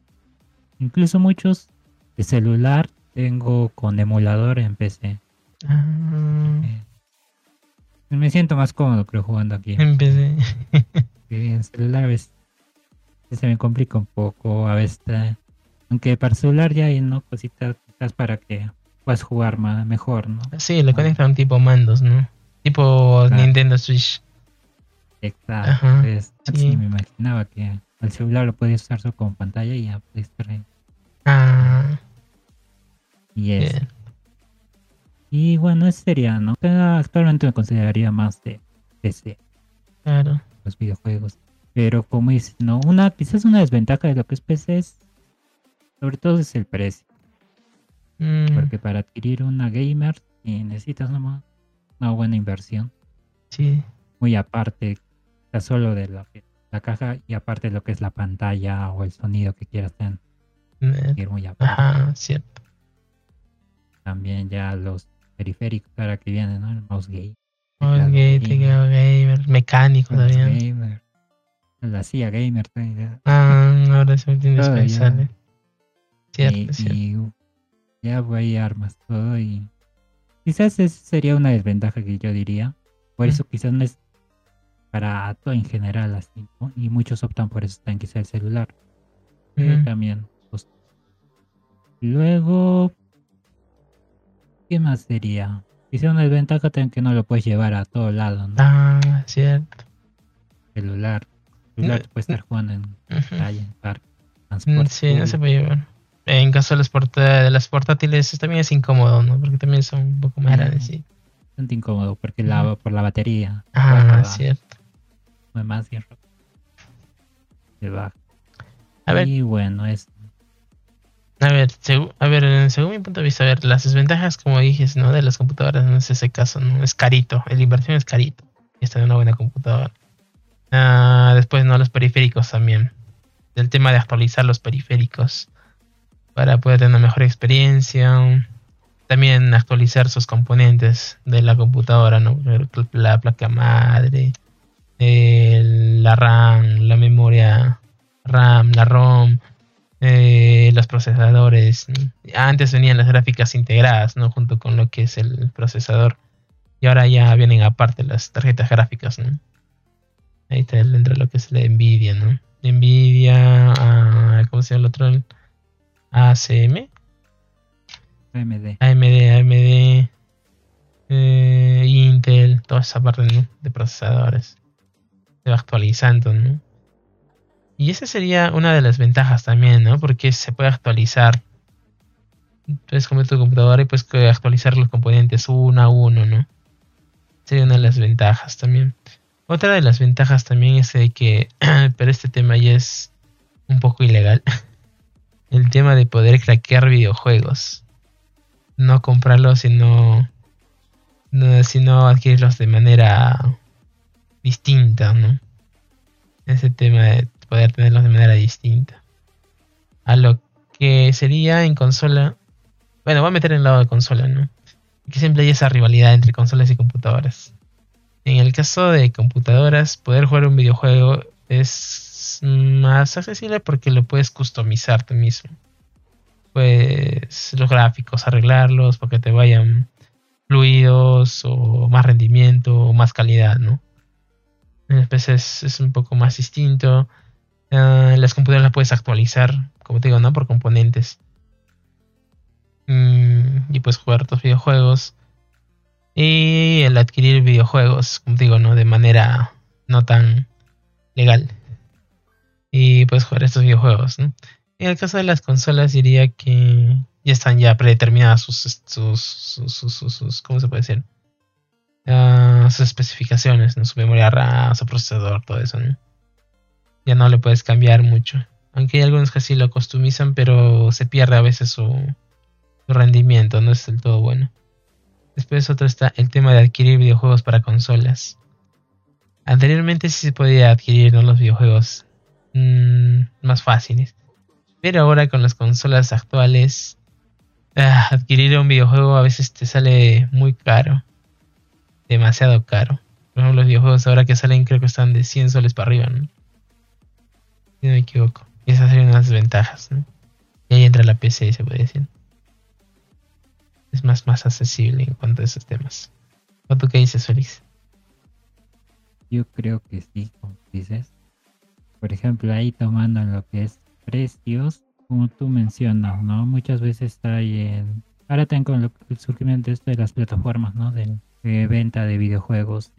Incluso muchos de celular tengo con emulador en PC. Ah, Eh, me siento más cómodo creo jugando aquí. empecé. Que en celular a veces se me complica un poco. A veces aunque para celular ya hay no cositas para que puedas jugar más, mejor, ¿no? Sí, le conectan tipo mandos, ¿no? Tipo Claro. Nintendo Switch. Exacto. Ajá, pues, sí. me imaginaba que el celular lo podías usar solo como pantalla y ya estar ahí. Ah, Y eso. Y bueno, ese sería, ¿no? Actualmente me consideraría más de PC, Claro. Los videojuegos. Pero como dices, no, una, quizás una desventaja de lo que es PC es, sobre todo es el precio. Mm, Porque para adquirir una gamer y necesitas nomás una buena inversión. sí. Muy aparte, ya solo de que, la caja y aparte de lo que es la pantalla o el sonido que quieras tener. Eh, muy aparte. Ajá, cierto. También ya los periféricos ahora que vienen, ¿no? El mouse gay. Gate, gamer, mecánico todavía. gamer. La silla gamer todavía. Ah, ahora es indispensable. Y, Cierto, cierto. y ya voy armas todo y quizás esa sería una desventaja que yo diría. Por eso quizás no es para todo en general así, ¿no? Y muchos optan por eso también quizás el celular. También. pues, Luego, ¿qué más sería? Quizá una desventaja también que no lo puedes llevar a todo lado, ¿no? Ah, cierto. Celular. Celular No, te puedes estar jugando en calle, en parque, Mm, transporte Sí, no se puede llevar. En caso de las, de las portátiles también es incómodo, ¿no? Porque también son un poco más Mm. grandes, sí. bastante incómodo porque la, por la batería. Ah, baja, cierto. va más bien. Se baja. A ver, Y bueno, es a ver, a ver, según mi punto de vista, a ver, las desventajas, como dijes, ¿no? De las computadoras no es ese caso, ¿no? Es carito, la inversión es carito. Y esta de una buena computadora. Ah, después, ¿no? Los periféricos también. El tema de actualizar los periféricos para poder tener una mejor experiencia. También actualizar sus componentes de la computadora, ¿no? La placa madre, el- la RAM, la memoria RAM, la ROM, eh, los procesadores. ¿no? Antes venían las gráficas integradas, ¿no? Junto con lo que es el procesador. Y ahora ya vienen aparte las tarjetas gráficas, ¿no? Ahí está entra lo que es la Nvidia, ¿no? Nvidia, ah, ¿cómo se llama el otro? ACM, AMD. AMD, AMD, eh, Intel, toda esa parte ¿no? de procesadores. Se va actualizando, ¿no? Y esa sería una de las ventajas también, ¿no? Porque se puede actualizar. Entonces, como tu computadora y puedes actualizar los componentes uno a uno, ¿no? Sería una de las ventajas también. Otra de las ventajas también es de que, pero este tema ya es un poco ilegal. El tema de poder craquear videojuegos. No comprarlos, sino, no, sino adquirirlos de manera distinta, ¿no? Ese tema de poder tenerlos de manera distinta. A lo que sería en consola. Bueno, voy a meter en el lado de consola, ¿no? Que siempre hay esa rivalidad entre consolas y computadoras. En el caso de computadoras, poder jugar un videojuego es más accesible porque lo puedes customizar tú mismo. Pues los gráficos, arreglarlos para que te vayan fluidos o más rendimiento o más calidad, ¿no? En PC es un poco más distinto. Ah, las computadoras las puedes actualizar, como te digo, ¿no? Por componentes. Mm, y puedes jugar tus videojuegos. Y el adquirir videojuegos, como te digo, ¿no? De manera no tan legal. Y puedes jugar estos videojuegos, ¿no? En el caso de las consolas diría que ya están ya predeterminadas sus, sus, sus, ¿cómo se puede decir? Ah, sus especificaciones, ¿no? Su memoria RAM, su procesador, todo eso, ¿no? Ya no le puedes cambiar mucho. Aunque hay algunos que sí lo customizan, pero se pierde a veces su, rendimiento, no es del todo bueno. Después otro está el tema de adquirir videojuegos para consolas. Anteriormente sí se podía adquirir los videojuegos mm, más fáciles. Pero ahora con las consolas actuales, ah, adquirir un videojuego a veces te sale muy caro. Demasiado caro. Por ejemplo, los videojuegos ahora que salen creo que están de 100 soles para arriba. ¿no? Si no me equivoco. Esas serían las ventajas. Y ahí entra la PC, se puede decir. Es más, más accesible en cuanto a esos temas. ¿O tú qué dices, Félix? Yo creo que sí, como dices. Por ejemplo, ahí tomando lo que es precios, como tú mencionas, ¿no? Muchas veces está ahí en... Ahora tengo el surgimiento de las plataformas, ¿no? De, venta de videojuegos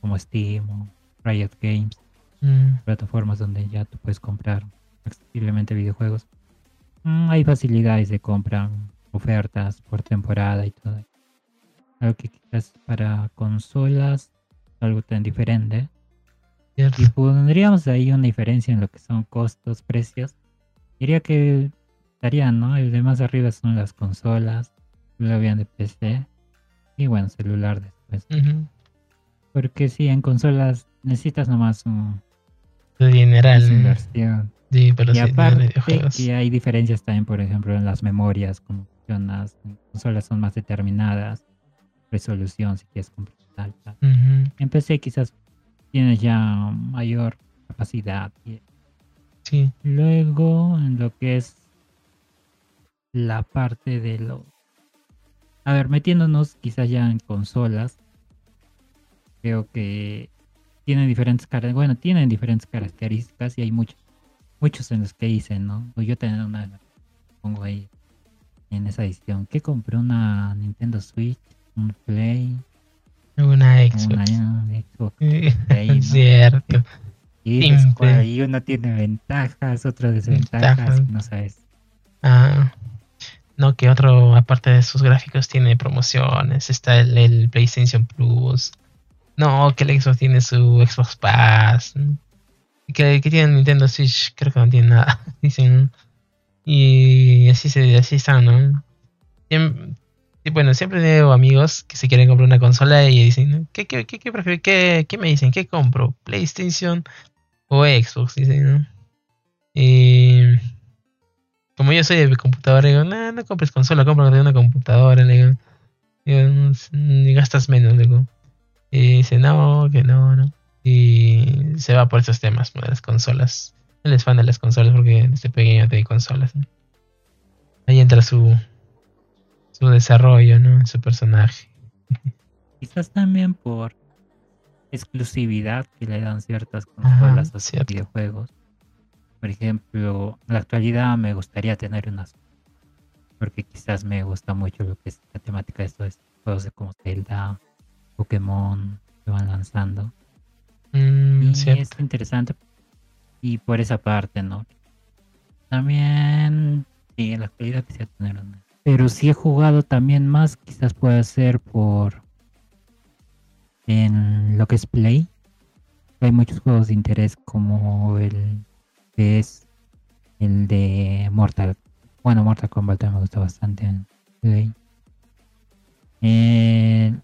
como Steam o Riot Games Mm. plataformas donde ya tú puedes comprar accesiblemente videojuegos. Mm, hay facilidades de compra, ofertas por temporada y todo. Algo que quizás para consolas algo tan diferente. Y pondríamos ahí una diferencia en lo que son costos, precios. Diría que estarían, ¿no? El de más arriba son las consolas, lo habían de PC y bueno, celular después. Porque si en consolas necesitas nomás un, de dineral. inversión. Sí, pero y aparte que hay diferencias también, por ejemplo, en las memorias, como funcionas, en consolas son más determinadas, resolución si quieres comprar alta. En PC quizás tienes ya mayor capacidad. Sí. Luego, en lo que es la parte de los... A ver, metiéndonos quizás ya en consolas, creo que tienen diferentes caras, bueno, tienen diferentes características y hay muchos, muchos en los que dicen, ¿no? Yo tengo una, pongo ahí en esa edición, que compré una Nintendo Switch, un Play, una Xbox, una, Xbox cierto. Y, y uno tiene ventajas, otro desventajas, no sabes. Ah, no, que otro, aparte de sus gráficos, tiene promociones. Está el PlayStation Plus, no, que el Xbox tiene su Xbox Pass. Que, que tiene Nintendo Switch, creo que no tiene nada. Dicen. Y así, se, así están, ¿no? Y, bueno, siempre tengo amigos que se quieren comprar una consola y dicen, ¿qué, qué, qué, qué, qué, me dicen? ¿Qué compro? ¿PlayStation o Xbox? Dicen, ¿no? Y como yo soy de computadora, digo, no, no compres consola, compra una computadora, le digo, y gastas menos, digo. Y dice, no, que no, no. Y se va por esos temas, de las consolas. Él es fan de las consolas porque desde pequeño tiene consolas. Ahí entra su, su desarrollo, ¿no? Su personaje. Quizás también por exclusividad que le dan ciertas consolas a sus videojuegos. Por ejemplo, en la actualidad me gustaría tener unas. Porque quizás me gusta mucho lo que es la temática de estos juegos de como Zelda, Pokémon que van lanzando. Mm, y es interesante Y por esa parte, ¿no? También, sí, en la actualidad quisiera tener una. Pero si he jugado también más, quizás pueda ser por en lo que es Play. Hay muchos juegos de interés como el que es el de Mortal. Bueno, Mortal Kombat también me gusta bastante en Play. Eh,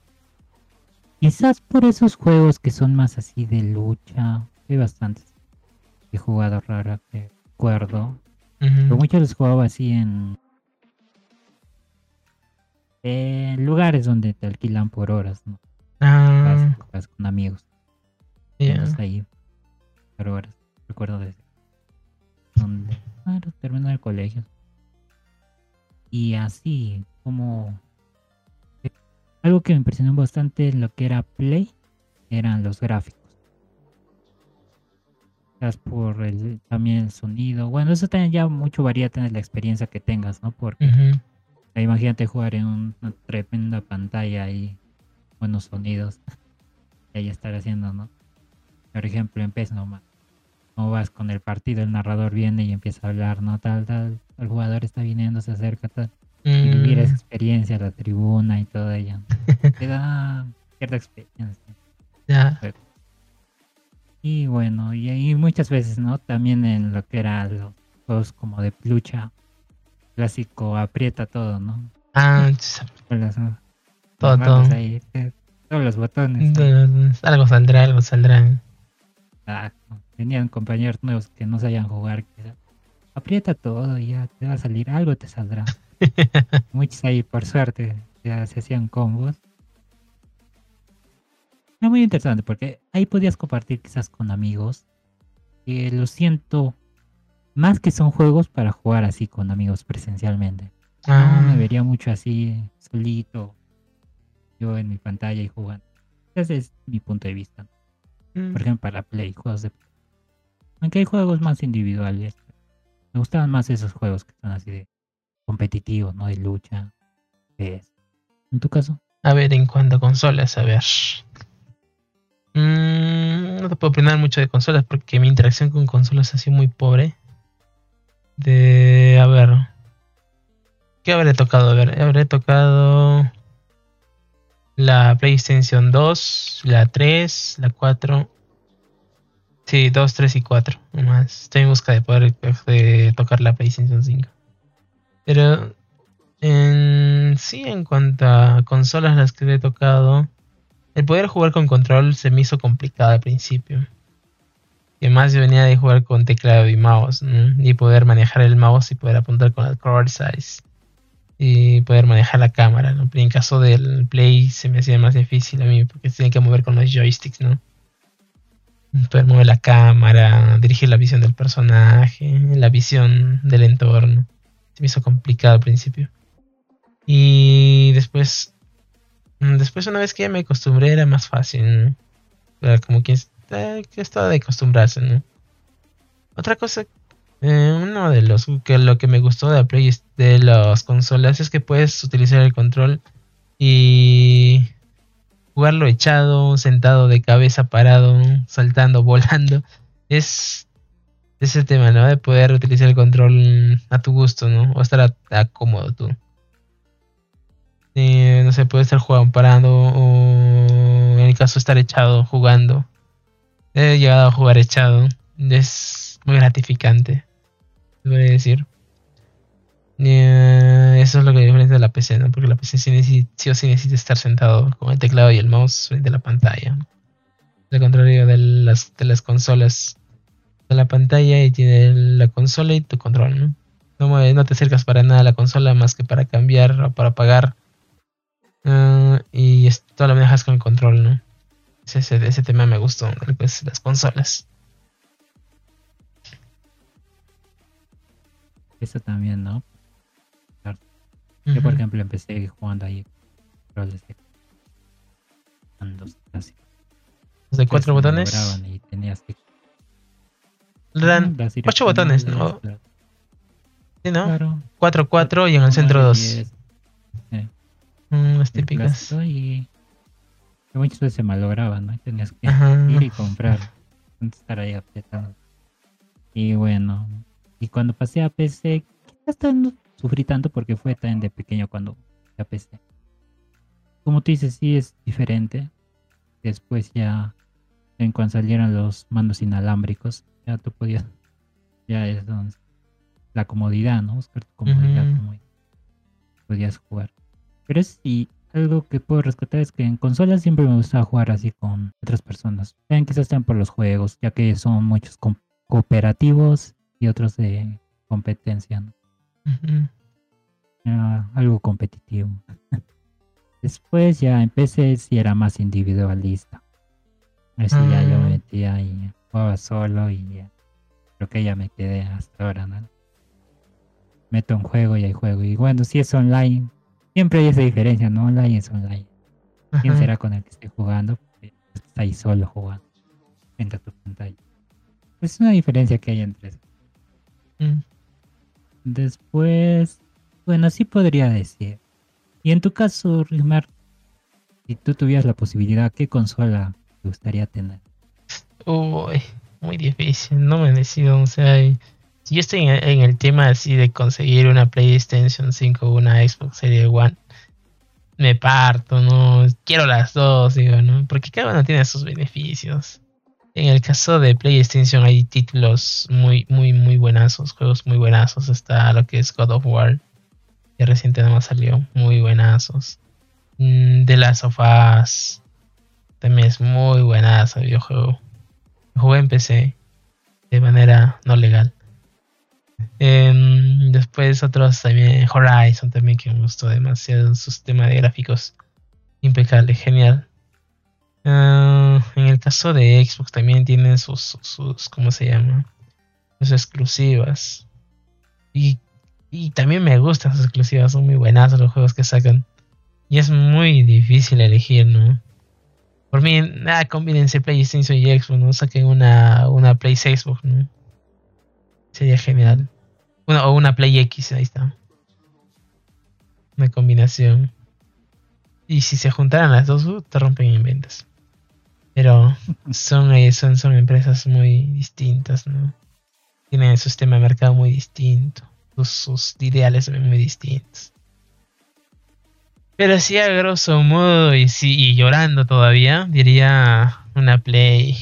quizás por esos juegos que son más así de lucha. Hay bastantes. He jugado rara que recuerdo. Pero muchos los jugaba así en, en lugares donde te alquilan por horas, ¿no? Ah, Vas, con amigos. Andas ahí por horas. Recuerdo de donde claro, terminó el colegio. Y así como algo que me impresionó bastante en lo que era Play eran los gráficos. Quizás por el, también el sonido. Bueno, eso también ya mucho varía en la experiencia que tengas, ¿no? Porque imagínate jugar en un- una tremenda pantalla y buenos sonidos. y ahí estar haciendo, ¿no? Por ejemplo, en PES nomás. No vas con el partido, el narrador viene y empieza a hablar, ¿no? Tal, tal, el jugador está viniendo, se acerca, tal. Y vivir esa Mm, experiencia, la tribuna y todo ello. Te da cierta experiencia. ya. Y bueno, y ahí muchas veces, ¿no? También en lo que era los juegos como de lucha, clásico, aprieta todo, ¿no? Ah, las- Todo, todo. ahí, todos los botones. ¿no? Mm, Algo saldrá, algo saldrá. Exacto. Tenían compañeros nuevos que no sabían jugar. era, Aprieta todo y ya te va a salir, algo te saldrá. Muchos ahí, por suerte, ya se hacían combos. Era muy interesante porque ahí podías compartir quizás con amigos. Que lo siento, más que son juegos para jugar así con amigos presencialmente. No Ah, me vería mucho así, solito, yo en mi pantalla y jugando. Ese es mi punto de vista. mm, Por ejemplo, para Play, juegos de. Aunque hay juegos más individuales. Me gustaban más esos juegos que son así de competitivos, ¿no? De lucha. En tu caso, A ver, en cuanto a consolas, a ver. Mm, no te puedo opinar mucho de consolas porque mi interacción con consolas ha sido muy pobre. De. A ver. ¿Qué habré tocado? A ver, habré tocado. La PlayStation 2, la 3, la 4. Sí, 2, 3 y 4. Nomás. Estoy en busca de poder de tocar la PlayStation 5. Pero sí, en cuanto a consolas las que he tocado, el poder jugar con control se me hizo complicado al principio. Y además yo venía de jugar con teclado y mouse, ¿no? y poder manejar el mouse y poder apuntar con el core size y poder manejar la cámara, ¿no? En caso del Play se me hacía más difícil a mí porque se tiene que mover con los joysticks, ¿no? Poder mover la cámara, dirigir la visión del personaje, la visión del entorno. Se me hizo complicado al principio. Y después, mm, después una vez que ya me acostumbré era más fácil, como que, está- que estaba de acostumbrarse, ¿no? Otra cosa, eh, uno de los que lo que me gustó de la Play de las consolas es que puedes utilizar el control y jugarlo echado, sentado de cabeza, parado, saltando, volando. Es ese tema, ¿no? De poder utilizar el control a tu gusto, ¿no? O estar a, a cómodo tú. Eh, no sé, puede estar jugando parado o en el caso estar echado jugando. He llegado a jugar echado. Es muy gratificante, debería decir. Eh, eso es lo que diferencia de la PC, ¿no? Porque la PC sí, sí o sí necesita estar sentado con el teclado y el mouse frente a la pantalla. Al contrario de las, de las consolas. La pantalla y tiene la consola y tu control, ¿no? No, no te acercas para nada a la consola más que para cambiar o para apagar. Ah, y esto lo manejas con el control, ¿no? Ese, ese, ese tema me gustó, pues, las consolas. eso también, ¿no? Yo, por ejemplo, empecé jugando ahí controles de mandos casi. Los de cuatro botones. Y tenías que Le dan Mm, ocho botones, ¿no? Sí, ¿no? Claro. 4, 4 y en el centro 2. diez, eh, las el típicas. Y que muchas veces se malograban, ¿no? Tenías que Ajá. ir y comprar. Estar ahí apretando. Y bueno, y cuando pasé a PC, quizás no sufrí tanto porque fue tan de pequeño cuando pasé a PC. Como tú dices, sí es diferente. Después ya, en cuando salieron los mandos inalámbricos, ya tú podías, ya es donde la comodidad, ¿no? Buscar tu comodidad, Ujú. como podías jugar. Pero sí, algo que puedo rescatar es que en consolas siempre me gustaba jugar así con otras personas. También quizás sean por los juegos, ya que son muchos cooperativos y otros de competencia, ¿no? Era algo competitivo. Después ya empecé si era más individualista. Así ya yo me Ah. metía y jugaba solo y ya. creo que ya me quedé hasta ahora, ¿no? Meto un juego y hay juego. Y bueno, si es online, siempre hay esa diferencia, ¿no? Online es online. ¿Quién Ajá. será con el que esté jugando? Porque estás ahí solo jugando. Frente a tu pantalla. Es una diferencia que hay entre eso. Mm. Después, bueno, sí podría decir. Y en tu caso, Rimar, si tú tuvieras la posibilidad, ¿qué consola te gustaría tener? Uy, muy difícil, no me decido, o sea, si yo estoy en, el tema así de conseguir una PlayStation 5 o una Xbox Series One, me parto, no, quiero las dos, digo, ¿no? Porque cada uno tiene sus beneficios. En el caso de PlayStation hay títulos muy, muy, muy buenazos, juegos muy buenazos, está lo que es God of War, que reciente nomás salió, muy buenazos. Mm, The Last of Us, también es muy buenazo el videojuego. Jugué en PC de manera no legal. Em, después otros también, Horizon también que me gustó demasiado, su sistema de gráficos impecable, genial. Ah, en el caso de Xbox también tienen sus, sus, sus- ¿cómo se llama? Sus exclusivas. Y, y también me gustan sus exclusivas, son muy buenas los juegos que sacan. Y es muy difícil elegir, ¿no? Por mí, nada, combínense PlayStation y Xbox, ¿no? Saquen una, una Play ¿no? Sería genial. Una, o una Play X, ahí está. Una combinación. Y si se juntaran las dos, uh, te rompen en ventas. Pero son, eh, son, son empresas muy distintas, ¿no? Tienen su sistema de mercado muy distinto. Sus, sus ideales son muy distintos. Pero sí, a grosso modo, y, sí, y llorando todavía, diría una Play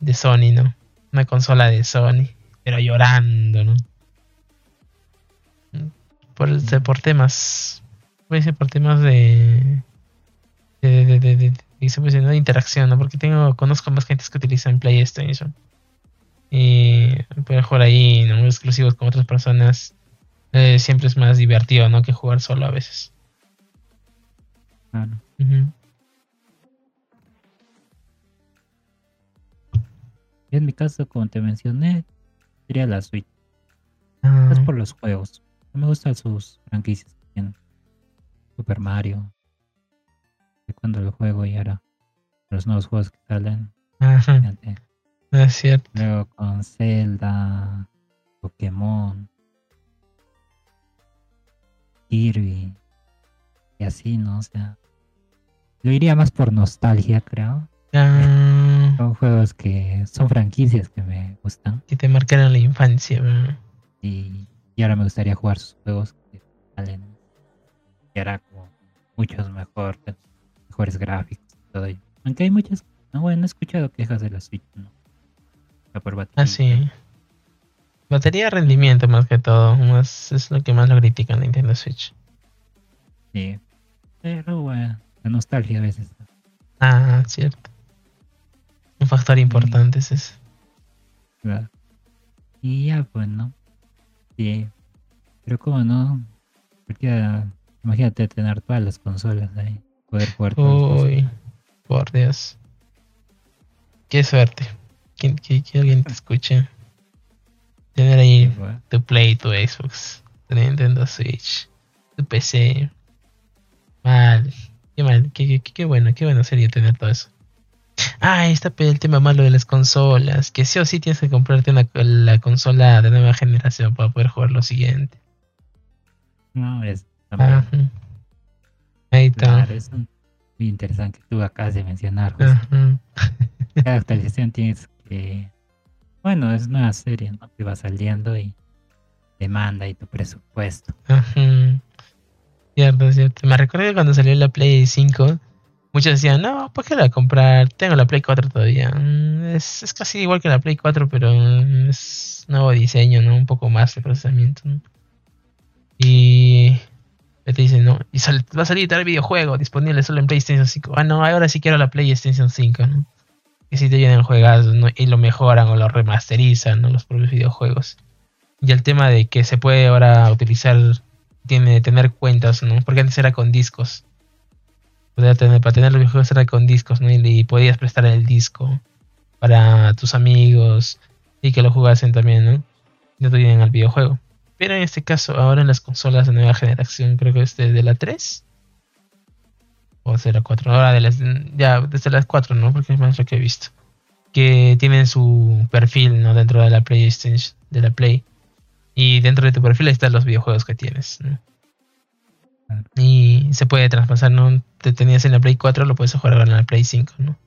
de Sony, ¿no? Una consola de Sony, pero llorando, ¿no? Por, por temas, puede ser por temas de, de, de, de, de interacción, ¿no? Porque tengo, conozco más gente que utilizan PlayStation y poder jugar ahí, ¿no? Exclusivos con otras personas, eh, siempre es más divertido, ¿no? Que jugar solo a veces. Claro. En mi caso, como te mencioné, sería la Switch. Ah, Es por los juegos. Me gustan sus franquicias que tienen. Super Mario. De cuando lo juego y ahora los nuevos juegos que salen. ajá, es cierto. Luego con Zelda, Pokémon, Kirby y así, ¿no? O sea, yo iría más por nostalgia, creo. Ah, Son juegos que son franquicias que me gustan que te marcaron la infancia, ¿verdad? y, y ahora me gustaría jugar sus juegos que salen y ahora como muchos mejor, mejores gráficos y todo ello. Aunque hay muchas, no, bueno, he escuchado quejas de la Switch, ¿no? La por batería. Ah, sí. Batería de rendimiento más que todo. Más, es lo que más lo critican Nintendo Switch. Sí. Pero bueno, la nostalgia a veces. Ah, cierto. Un factor importante es. Claro. Y ya, pues, ¿no? Sí. Pero como no, porque imagínate tener todas las consolas ahí, poder jugar todas las. Uy, por Dios. Qué suerte. Que, que- que alguien te escuche. Tener ahí Bueno, tu Play, tu Xbox, tu Nintendo Switch, tu PC. Mal. Qué mal. Qué, qué- qué bueno, qué bueno sería tener todo eso. Ah, está el tema malo de las consolas. Que sí o sí tienes que comprarte una, la consola de nueva generación para poder jugar lo siguiente. No, es también, Ajá. Ahí está. claro, es un- muy interesante que tú acabas de mencionar. justo. Cada actualización tienes que. Bueno, es nueva serie, ¿no? Que va saliendo y demanda y tu presupuesto. Ajá. Cierto, cierto. Me recuerdo que cuando salió la Play 5, muchos decían, no, ¿por qué la comprar? Tengo la Play 4 todavía. Mm, Es, es casi igual que la Play 4, pero mm, es nuevo diseño, ¿no? Un poco más de procesamiento. ¿no? Y te dicen, no, y sal- va a salir tal videojuego disponible solo en PlayStation 5. Ah, no, ahora sí quiero la PlayStation 5, ¿no? Que si te vienen juegazos, ¿no? Y lo mejoran o lo remasterizan, ¿no? Los propios videojuegos. Y el tema de que se puede ahora utilizar, tiene tener cuentas, ¿no? Porque antes era con discos. Para tener los videojuegos era con discos, ¿no? Y, podías prestar el disco para tus amigos y que lo jugasen también, ¿no? Ya te al videojuego. Pero en este caso, ahora en las consolas de nueva generación, creo que es desde la 3 o desde la 4. Ahora de las, ya desde las 4, ¿no? Porque es más lo que he visto. Que tienen su perfil, ¿no? Dentro de la PlayStation, de la Play. Y dentro de tu perfil están los videojuegos que tienes. Y se puede traspasar, ¿no? Te tenías en la Play 4, lo puedes jugar ahora en la Play 5, ¿no?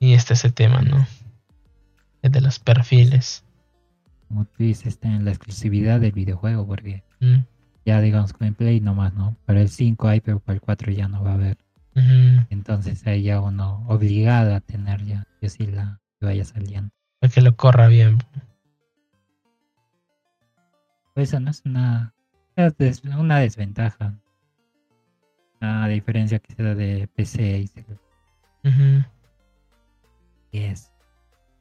Y este es el tema, ¿no? El de los perfiles. Como tú dices, está en la exclusividad del videojuego, porque Mm, ya digamos con el Play nomás, ¿no? Para el 5 hay, pero para el 4 ya no va a haber. Entonces ahí ya uno obligado a tener ya, que si la que vaya saliendo. Para que lo corra bien. Pues eso no es una, es una desventaja. A diferencia que sea de PC y cel- Ujú. y es.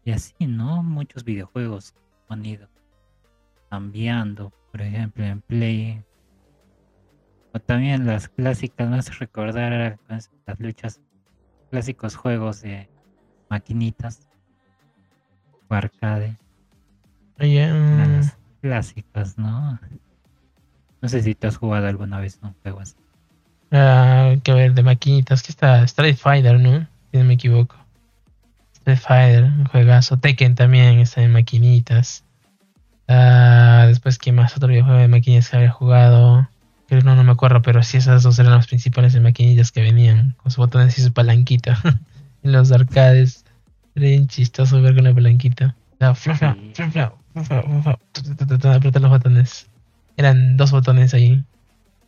Y así, ¿no? Muchos videojuegos han ido cambiando. Por ejemplo, en Play. O también las clásicas, hace recordar las luchas. Clásicos juegos de maquinitas. O arcade. Las clásicas, ¿no? No sé si te has jugado alguna vez un juego así. ah, que ver, de maquinitas. que está? Street Fighter, ¿no? Si no me equivoco. Street Fighter, un juegazo. Tekken también está en maquinitas. Ah, después, ¿qué más? Otro videojuego de maquinitas que había jugado. Creo no, no me acuerdo, pero sí, esas dos eran las principales de maquinitas que venían. Con sus botones y su palanquita. en los arcades. Era bien chistoso ver con la palanquita. Fla, fla, Sí. fla, fla, apretar los botones. Eran dos botones ahí.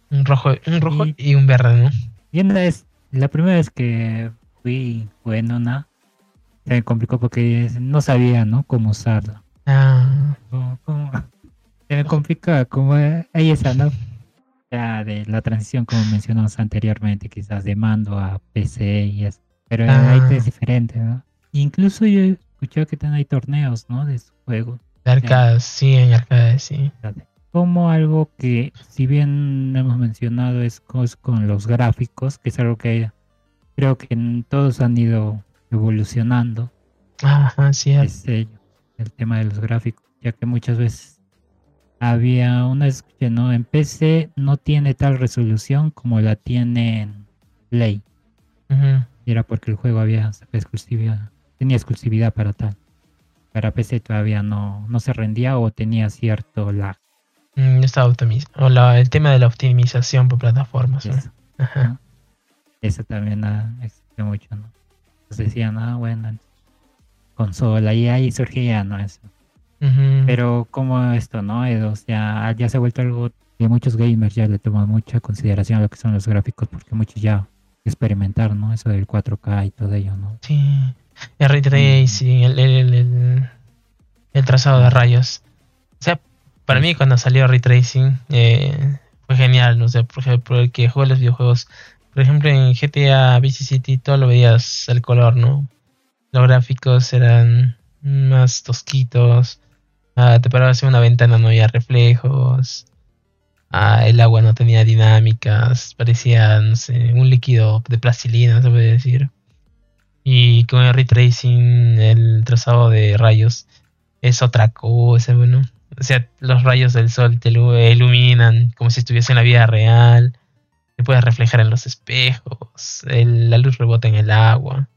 Un rojo, un rojo y un verde, ¿no? Y una vez, la primera vez que fui, fue en una, se me complicó porque no sabía, ¿no? Cómo usarla. Ah, ¿Cómo- cómo? Se me complica, como ahí esa, ¿no? Ya de la transición, como mencionamos anteriormente, quizás de mando a PC y eso. Pero Ah. ahí es diferente, ¿no? Incluso yo he escuchado que también hay torneos, ¿no? De su juego. De arcades, sí, en arcades, sí. como algo que, si bien hemos mencionado, es con los gráficos, que es algo que creo que en- todos han ido evolucionando, Ajá, sí. es ello, el tema de los gráficos, ya que muchas veces había una escuché, ¿no? En PC no tiene tal resolución como la tiene en Play, y era porque el juego había exclusividad, tenía exclusividad para tal. Para PC todavía no, no se rendía o tenía cierto lag. Mm, estaba o la- el tema de la optimización por plataformas. ¿no? Eso. Ajá. Eso también ah, existe mucho, ¿no? Entonces decían, ah, bueno, consola, y ahí surgía, ¿no? Eso. Pero como esto, ¿no? Eh, o sea, ya se ha vuelto algo que muchos gamers ya le toman mucha consideración a lo que son los gráficos, porque muchos ya experimentaron, ¿no? Eso del 4K y todo ello, ¿no? Sí. El ray tracing, el, el, el- el trazado de rayos. O sea, para mí cuando salió ray tracing eh, fue genial, no sé, por ejemplo, el que juega los videojuegos, por ejemplo en GTA Vice City todo lo veías el color, ¿no? Los gráficos eran más tosquitos, ah, te parabas en una ventana no había reflejos, ah, el agua no tenía dinámicas, parecía, no sé, un líquido de plastilina, se puede decir. Y con el ray tracing, el trazado de rayos es otra cosa, bueno. O sea, los rayos del sol te ilu- iluminan como si estuviese en la vida real. Te puedes reflejar en los espejos. el- la luz rebota en el agua.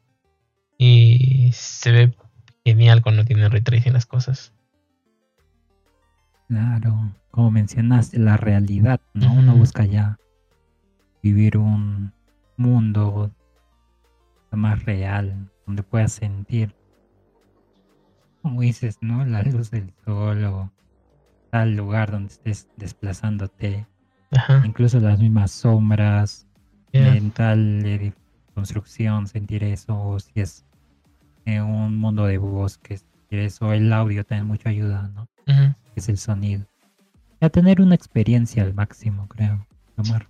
Y se ve genial cuando tiene ray tracing las cosas. Claro, como mencionaste, la realidad, ¿no? Uno busca ya vivir un mundo más real, donde pueda sentir. como dices, ¿no? La luz del sol o tal lugar donde estés desplazándote, Ajá. incluso las mismas sombras, ya. en tal eh, construcción sentir eso, o si es en un mundo de bosques, sentir eso, el audio también mucho ayuda, ¿no? Es el sonido. Y a tener una experiencia al máximo, creo, lo más,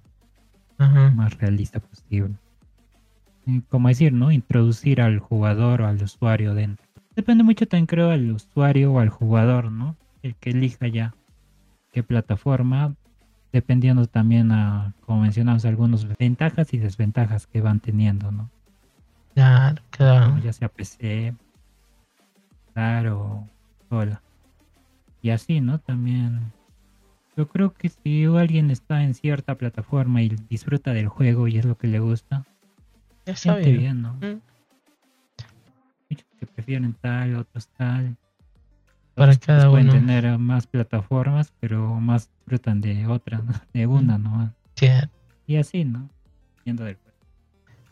Ajá. más realista posible. Y como decir, ¿no? Introducir al jugador o al usuario dentro. Depende mucho también, creo, al usuario o al jugador, ¿no? El que elija ya qué plataforma, dependiendo también a, como mencionamos, algunas ventajas y desventajas que van teniendo, ¿no? Claro, claro. Ya sea PC, claro, sola. Y así, ¿no? También. Yo creo que si alguien está en cierta plataforma y disfruta del juego y es lo que le gusta, Ya bien. ¿no? Mm. Muchos que prefieren tal, otros tal. Para Otros, cada pueden uno. tener más plataformas, pero más disfrutan de otra, ¿no? de una, ¿no? Cierto. Y así, ¿no? Yendo del.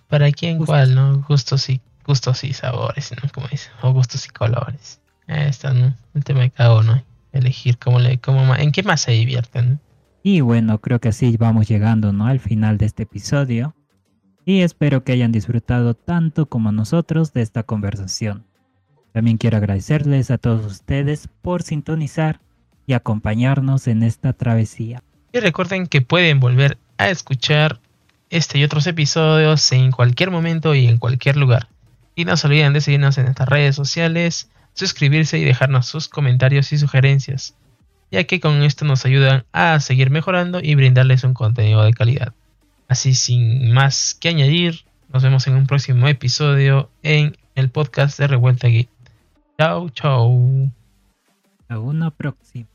¿Para quién Gustos. cuál, no? Gustos y gustos y sabores, ¿no? Como dice. O gustos y colores. Ahí está, ¿no? El tema de cada uno. Elegir cómo le, cómo en qué más se divierten. ¿no? Y bueno, creo que así vamos llegando, ¿no? Al final de este episodio. Y espero que hayan disfrutado tanto como nosotros de esta conversación. También quiero agradecerles a todos ustedes por sintonizar y acompañarnos en esta travesía. Y recuerden que pueden volver a escuchar este y otros episodios en cualquier momento y en cualquier lugar. Y no se olviden de seguirnos en nuestras redes sociales, suscribirse y dejarnos sus comentarios y sugerencias, ya que con esto nos ayudan a seguir mejorando y brindarles un contenido de calidad. Así sin más que añadir, nos vemos en un próximo episodio en el podcast de Revuelta Geek. Chao, chao. A una próxima.